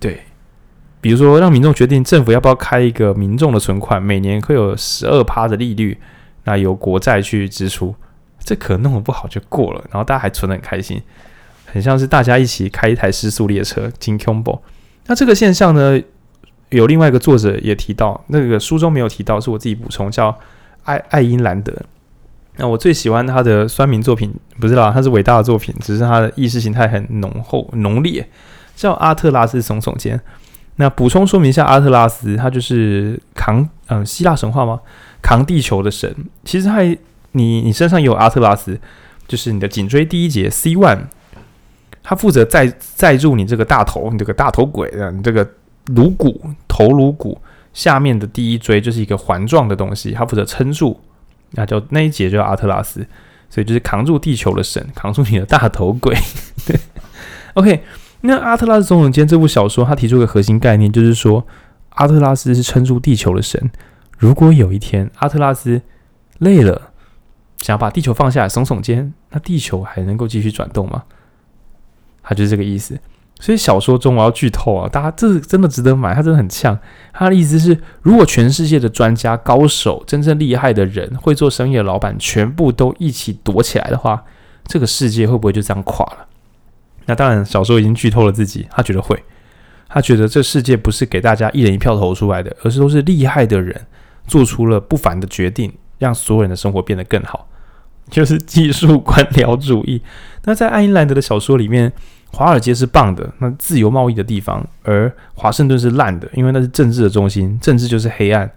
A: 对，比如说让民众决定政府要不要开一个民众的存款，每年会有十二趴的利率，那由国债去支出，这可能弄得不好就过了，然后大家还存得很开心，很像是大家一起开一台失速列车，金 combo。那这个现象呢？有另外一个作者也提到，那个书中没有提到，是我自己补充，叫爱爱因兰德。那我最喜欢他的酸民作品，不知道他是伟大的作品，只是他的意识形态很浓厚浓烈，叫阿特拉斯耸耸肩。那补充说明一下，阿特拉斯他就是扛嗯希腊神话吗？扛地球的神。其实还你你身上有阿特拉斯，就是你的颈椎第一节 C one，他负责载载住你这个大头，你这个大头鬼的，你这个。颅骨头颅骨下面的第一椎就是一个环状的东西，它负责撑住，那叫那一节叫阿特拉斯，所以就是扛住地球的神，扛住你的大头鬼。对，OK，那阿特拉斯耸耸肩这部小说，他提出一个核心概念，就是说阿特拉斯是撑住地球的神。如果有一天阿特拉斯累了，想要把地球放下来耸耸肩，那地球还能够继续转动吗？他就是这个意思。所以小说中我要剧透啊，大家这真的值得买，它真的很呛。他的意思是，如果全世界的专家、高手、真正厉害的人、会做生意的老板全部都一起躲起来的话，这个世界会不会就这样垮了？那当然，小说已经剧透了自己，他觉得会，他觉得这世界不是给大家一人一票投出来的，而是都是厉害的人做出了不凡的决定，让所有人的生活变得更好，就是技术官僚主义。那在爱因兰德的小说里面。华尔街是棒的，那自由贸易的地方；而华盛顿是烂的，因为那是政治的中心，政治就是黑暗。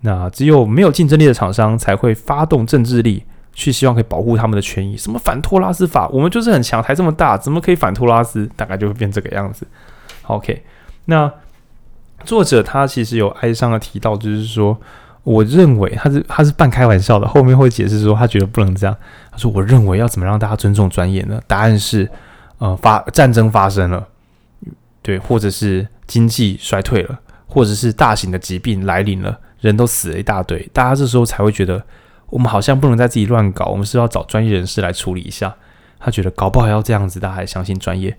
A: 那只有没有竞争力的厂商才会发动政治力，去希望可以保护他们的权益。什么反托拉斯法？我们就是很强，台这么大，怎么可以反托拉斯？大概就会变这个样子。OK，那作者他其实有哀伤的提到，就是说，我认为他是他是半开玩笑的，后面会解释说他觉得不能这样。他说，我认为要怎么让大家尊重专业呢？答案是。呃，发战争发生了，对，或者是经济衰退了，或者是大型的疾病来临了，人都死了一大堆，大家这时候才会觉得，我们好像不能再自己乱搞，我们是要找专业人士来处理一下。他觉得搞不好要这样子，大家还相信专业，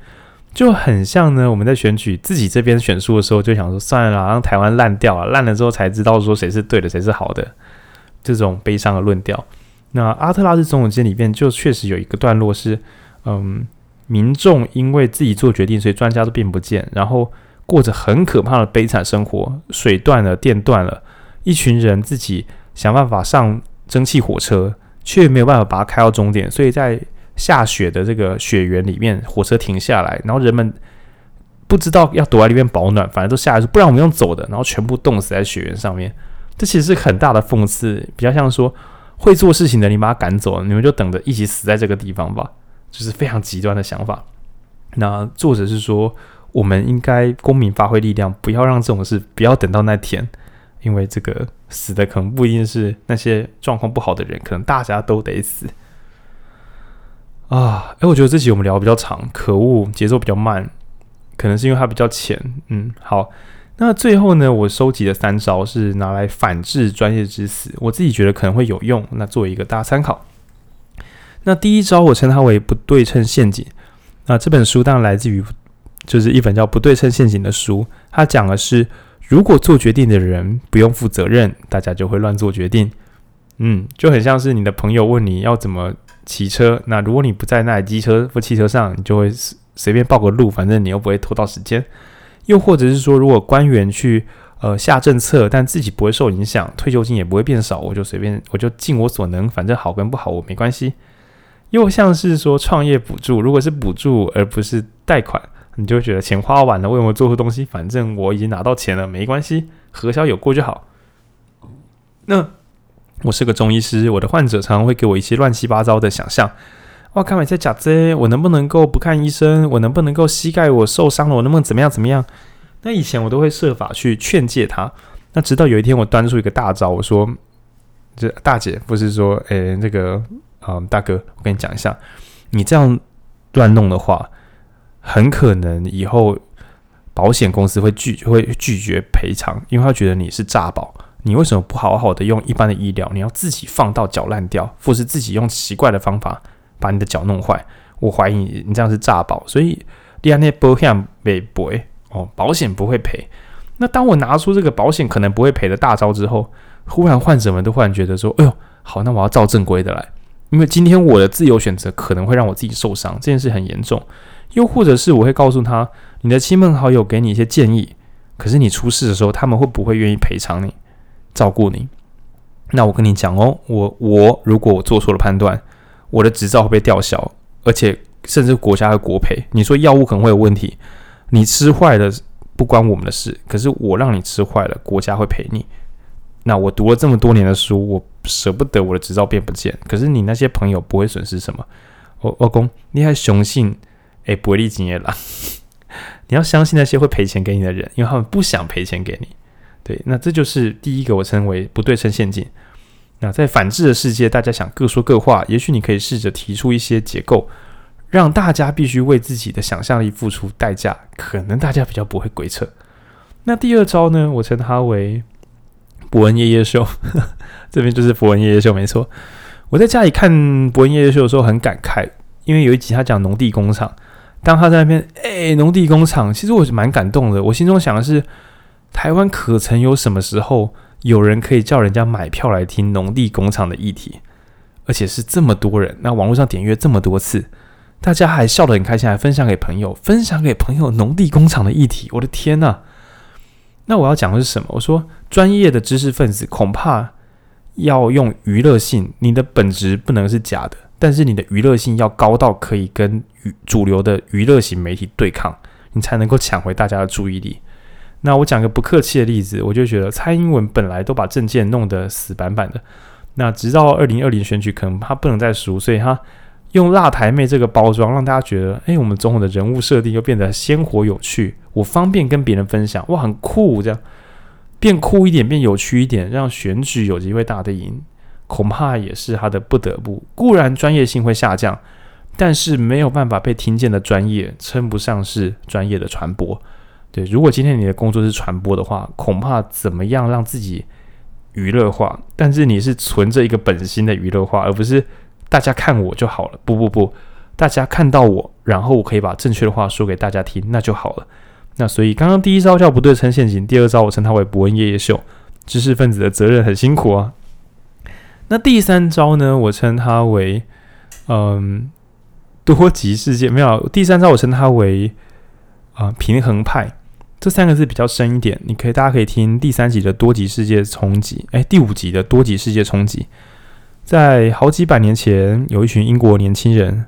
A: 就很像呢。我们在选举自己这边选书的时候，就想说算了，让台湾烂掉啊，烂了之后才知道说谁是对的，谁是好的，这种悲伤的论调。那阿特拉斯耸耸肩里面就确实有一个段落是，嗯。民众因为自己做决定，所以专家都变不见，然后过着很可怕的悲惨生活。水断了，电断了，一群人自己想办法上蒸汽火车，却没有办法把它开到终点。所以在下雪的这个雪原里面，火车停下来，然后人们不知道要躲在里面保暖，反正都下来说，不然我们用走的，然后全部冻死在雪原上面。这其实是很大的讽刺，比较像说会做事情的你把他赶走，你们就等着一起死在这个地方吧。就是非常极端的想法。那作者是说，我们应该公民发挥力量，不要让这种事，不要等到那天，因为这个死的可能不一定是那些状况不好的人，可能大家都得死啊！哎，我觉得这集我们聊得比较长，可恶，节奏比较慢，可能是因为它比较浅。嗯，好，那最后呢，我收集的三招是拿来反制专业之死，我自己觉得可能会有用，那作为一个大家参考。那第一招我称它为不对称陷阱。那这本书当然来自于就是一本叫《不对称陷阱》的书，它讲的是如果做决定的人不用负责任，大家就会乱做决定。嗯，就很像是你的朋友问你要怎么骑车，那如果你不在那机车或汽车上，你就会随便报个路，反正你又不会拖到时间。又或者是说，如果官员去呃下政策，但自己不会受影响，退休金也不会变少，我就随便我就尽我所能，反正好跟不好我没关系。又像是说创业补助，如果是补助而不是贷款，你就会觉得钱花完了，为什么做错东西？反正我已经拿到钱了，没关系，核销有过就好。那我是个中医师，我的患者常常会给我一些乱七八糟的想象。哇，看我在讲这，我能不能够不看医生？我能不能够膝盖我受伤了？我能不能怎么样怎么样？那以前我都会设法去劝诫他。那直到有一天，我端出一个大招，我说：“这大姐不是说，哎，这个。”嗯，大哥，我跟你讲一下，你这样乱弄的话，很可能以后保险公司会拒会拒绝赔偿，因为他觉得你是诈保。你为什么不好好的用一般的医疗？你要自己放到脚烂掉，或是自己用奇怪的方法把你的脚弄坏？我怀疑你，你这样是诈保，所以第二那保险没赔哦，保险不会赔。那当我拿出这个保险可能不会赔的大招之后，忽然患者们都忽然觉得说：“哎呦，好，那我要照正规的来。”因为今天我的自由选择可能会让我自己受伤，这件事很严重。又或者是我会告诉他，你的亲朋好友给你一些建议，可是你出事的时候，他们会不会愿意赔偿你、照顾你？那我跟你讲哦，我我如果我做错了判断，我的执照会被吊销，而且甚至国家的国赔。你说药物可能会有问题，你吃坏了不关我们的事，可是我让你吃坏了，国家会赔你。那我读了这么多年的书，我舍不得我的执照变不见。可是你那些朋友不会损失什么。我老公，你还雄性哎，不会历经验啦。你要相信那些会赔钱给你的人，因为他们不想赔钱给你。对，那这就是第一个我称为不对称陷阱。那在反制的世界，大家想各说各话，也许你可以试着提出一些结构，让大家必须为自己的想象力付出代价，可能大家比较不会鬼扯。那第二招呢，我称它为。博恩夜夜秀，这边就是博恩夜夜秀，没错。我在家里看博恩夜夜秀的时候很感慨，因为有一集他讲农地工厂，当他在那边，哎、农地工厂，其实我是蛮感动的。我心中想的是，台湾可曾有什么时候有人可以叫人家买票来听农地工厂的议题，而且是这么多人，那网络上点阅这么多次，大家还笑得很开心，还分享给朋友，分享给朋友农地工厂的议题，我的天呐！那我要讲的是什么？我说，专业的知识分子恐怕要用娱乐性，你的本质不能是假的，但是你的娱乐性要高到可以跟主流的娱乐型媒体对抗，你才能够抢回大家的注意力。那我讲个不客气的例子，我就觉得蔡英文本来都把政见弄得死板板的，那直到二零二零选举，可能他不能再输，所以他用辣台妹这个包装，让大家觉得，诶，我们总统的人物设定又变得鲜活有趣。我方便跟别人分享，哇，很酷，这样变酷一点，变有趣一点，让选举有机会打得赢，恐怕也是他的不得不。固然专业性会下降，但是没有办法被听见的专业，称不上是专业的传播。对，如果今天你的工作是传播的话，恐怕怎么样让自己娱乐化？但是你是存着一个本心的娱乐化，而不是大家看我就好了。不不不，大家看到我，然后我可以把正确的话说给大家听，那就好了。那所以，刚刚第一招叫不对称陷阱，第二招我称它为博恩夜夜秀。知识分子的责任很辛苦啊。那第三招呢？我称它为嗯多极世界，没有。第三招我称它为啊、平衡派。这三个字比较深一点，你可以大家可以听第三集的多极世界冲击，哎，第五集的多极世界冲击。在好几百年前，有一群英国年轻人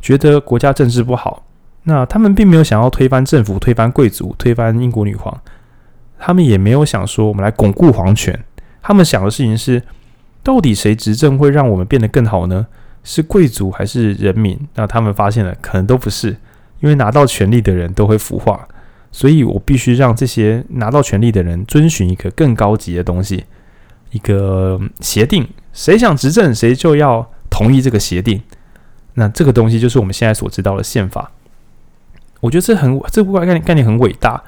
A: 觉得国家政治不好。那他们并没有想要推翻政府、推翻贵族、推翻英国女皇，他们也没有想说我们来巩固皇权。他们想的事情是，到底谁执政会让我们变得更好呢？是贵族还是人民？那他们发现了，可能都不是，因为拿到权力的人都会腐化，所以我必须让这些拿到权力的人遵循一个更高级的东西，一个协定。谁想执政，谁就要同意这个协定。那这个东西就是我们现在所知道的宪法。我觉得这很这部概念概念很伟大。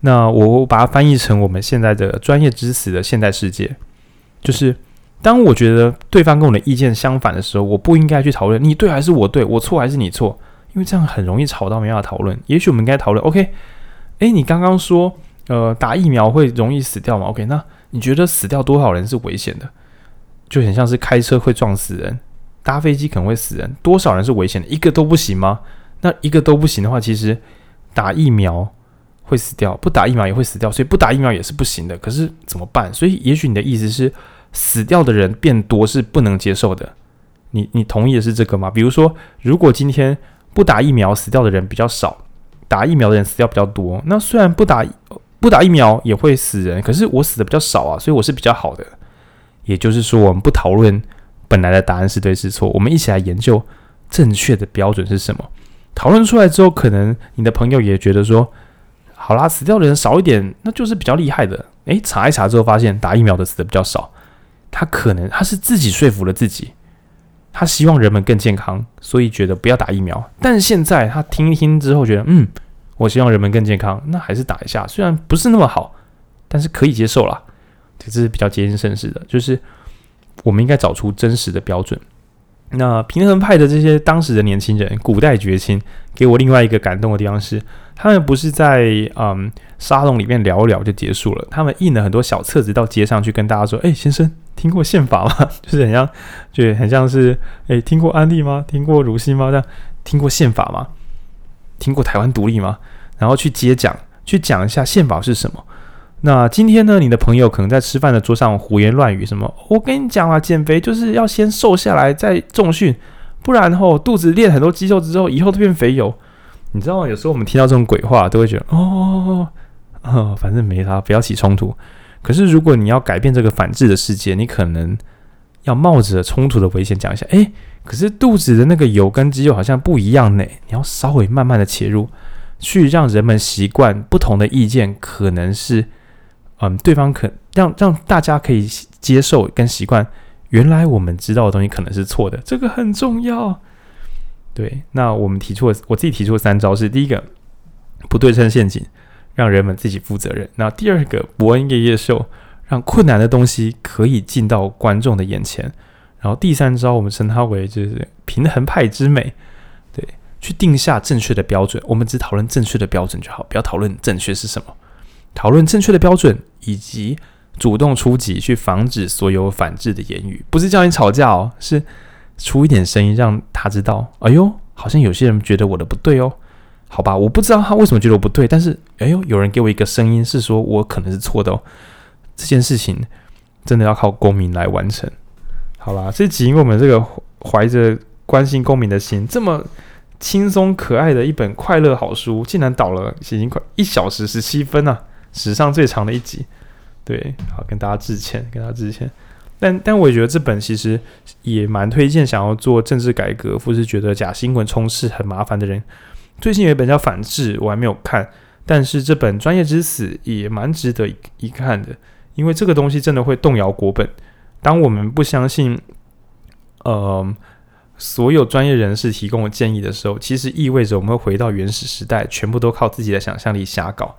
A: 那我把它翻译成我们现在的专业知识的现代世界，就是当我觉得对方跟我的意见相反的时候，我不应该去讨论你对还是我对，我错还是你错，因为这样很容易吵到没办法讨论。也许我们应该讨论，OK？诶，你刚刚说，呃，打疫苗会容易死掉吗？OK？那你觉得死掉多少人是危险的？就很像是开车会撞死人，搭飞机可能会死人，多少人是危险的？一个都不行吗？那一个都不行的话，其实打疫苗会死掉，不打疫苗也会死掉，所以不打疫苗也是不行的。可是怎么办？所以也许你的意思是，死掉的人变多是不能接受的。你你同意的是这个吗？比如说，如果今天不打疫苗死掉的人比较少，打疫苗的人死掉比较多，那虽然不打不打疫苗也会死人，可是我死的比较少啊，所以我是比较好的。也就是说，我们不讨论本来的答案是对是错，我们一起来研究正确的标准是什么。讨论出来之后，可能你的朋友也觉得说，好啦，死掉的人少一点，那就是比较厉害的。诶，查一查之后发现，打疫苗的死的比较少，他可能他是自己说服了自己，他希望人们更健康，所以觉得不要打疫苗。但是现在他听一听之后，觉得嗯，我希望人们更健康，那还是打一下，虽然不是那么好，但是可以接受啦。这是比较接近现实的，就是我们应该找出真实的标准。那平衡派的这些当时的年轻人，古代绝亲，给我另外一个感动的地方是，他们不是在嗯沙龙里面聊一聊就结束了，他们印了很多小册子到街上去跟大家说：“哎，先生，听过宪法吗？就是很像，就很像是哎，听过安利吗？听过如新吗？这样听过宪法吗？听过台湾独立吗？然后去接讲，去讲一下宪法是什么。”那今天呢，你的朋友可能在吃饭的桌上胡言乱语，什么？我跟你讲啊，减肥就是要先瘦下来再重训，不然后肚子练很多肌肉之后，以后都变肥油。你知道吗？有时候我们听到这种鬼话，都会觉得哦，哦，反正没啥，不要起冲突。可是如果你要改变这个反智的世界，你可能要冒着冲突的危险讲一下。诶，可是肚子的那个油跟肌肉好像不一样呢。你要稍微慢慢的切入，去让人们习惯不同的意见，可能是。嗯，对方可让让大家可以接受跟习惯，原来我们知道的东西可能是错的，这个很重要。对，那我们提出了，我自己提出了三招是：第一个，不对称陷阱，让人们自己负责任；那第二个，伯恩夜夜秀，让困难的东西可以进到观众的眼前；然后第三招，我们称它为就是平衡派之美，对，去定下正确的标准。我们只讨论正确的标准就好，不要讨论正确是什么。讨论正确的标准，以及主动出击去防止所有反制的言语，不是叫你吵架哦，是出一点声音让他知道。哎呦，好像有些人觉得我的不对哦，好吧，我不知道他为什么觉得我不对，但是哎呦，有人给我一个声音是说我可能是错的哦。这件事情真的要靠公民来完成。好啦，这集因为我们这个怀着关心公民的心，这么。轻松可爱的一本快乐好书，竟然倒了已经快一小时十七分啊，史上最长的一集。对，好，跟大家致歉，跟大家致歉。但但我也觉得这本其实也蛮推荐，想要做政治改革或是觉得假新闻充斥很麻烦的人。最近有一本叫《反智》，我还没有看，但是这本《专业之死》也蛮值得一看的，因为这个东西真的会动摇国本。当我们不相信，呃。所有专业人士提供的建议的时候，其实意味着我们会回到原始时代，全部都靠自己的想象力瞎搞。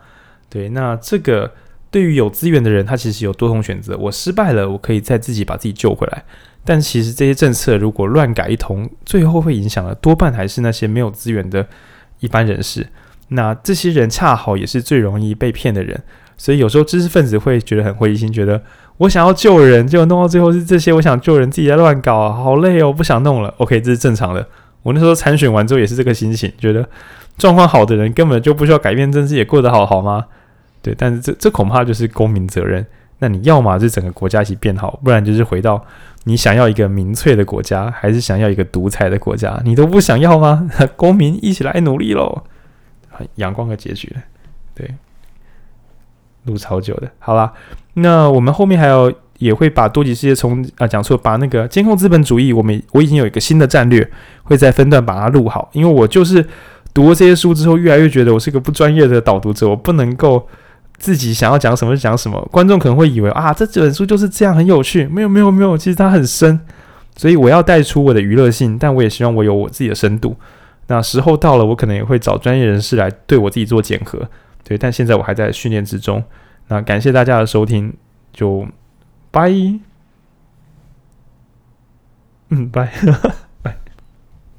A: 对，那这个对于有资源的人，他其实有多重选择。我失败了，我可以再自己把自己救回来。但其实这些政策如果乱改一通，最后会影响的多半还是那些没有资源的一般人士。那这些人恰好也是最容易被骗的人，所以有时候知识分子会觉得很灰心，觉得。我想要救人，结果弄到最后是这些。我想救人，自己在乱搞，好累哦，不想弄了。OK，这是正常的。我那时候参选完之后也是这个心情，觉得状况好的人根本就不需要改变政治，也过得好好吗？对，但是这这恐怕就是公民责任。那你要么是整个国家一起变好，不然就是回到你想要一个民粹的国家，还是想要一个独裁的国家？你都不想要吗？公民一起来努力喽！很阳光的结局，对。录超久的，好啦，那我们后面还有也会把多极世界从啊讲错，把那个监控资本主义，我们我已经有一个新的战略，会在分段把它录好，因为我就是读了这些书之后，越来越觉得我是个不专业的导读者，我不能够自己想要讲什么就讲什么，观众可能会以为啊这本书就是这样很有趣，没有没有没有，其实它很深，所以我要带出我的娱乐性，但我也希望我有我自己的深度。那时候到了，我可能也会找专业人士来对我自己做检核。对，但现在我还在训练之中。那感谢大家的收听，就拜，嗯，拜。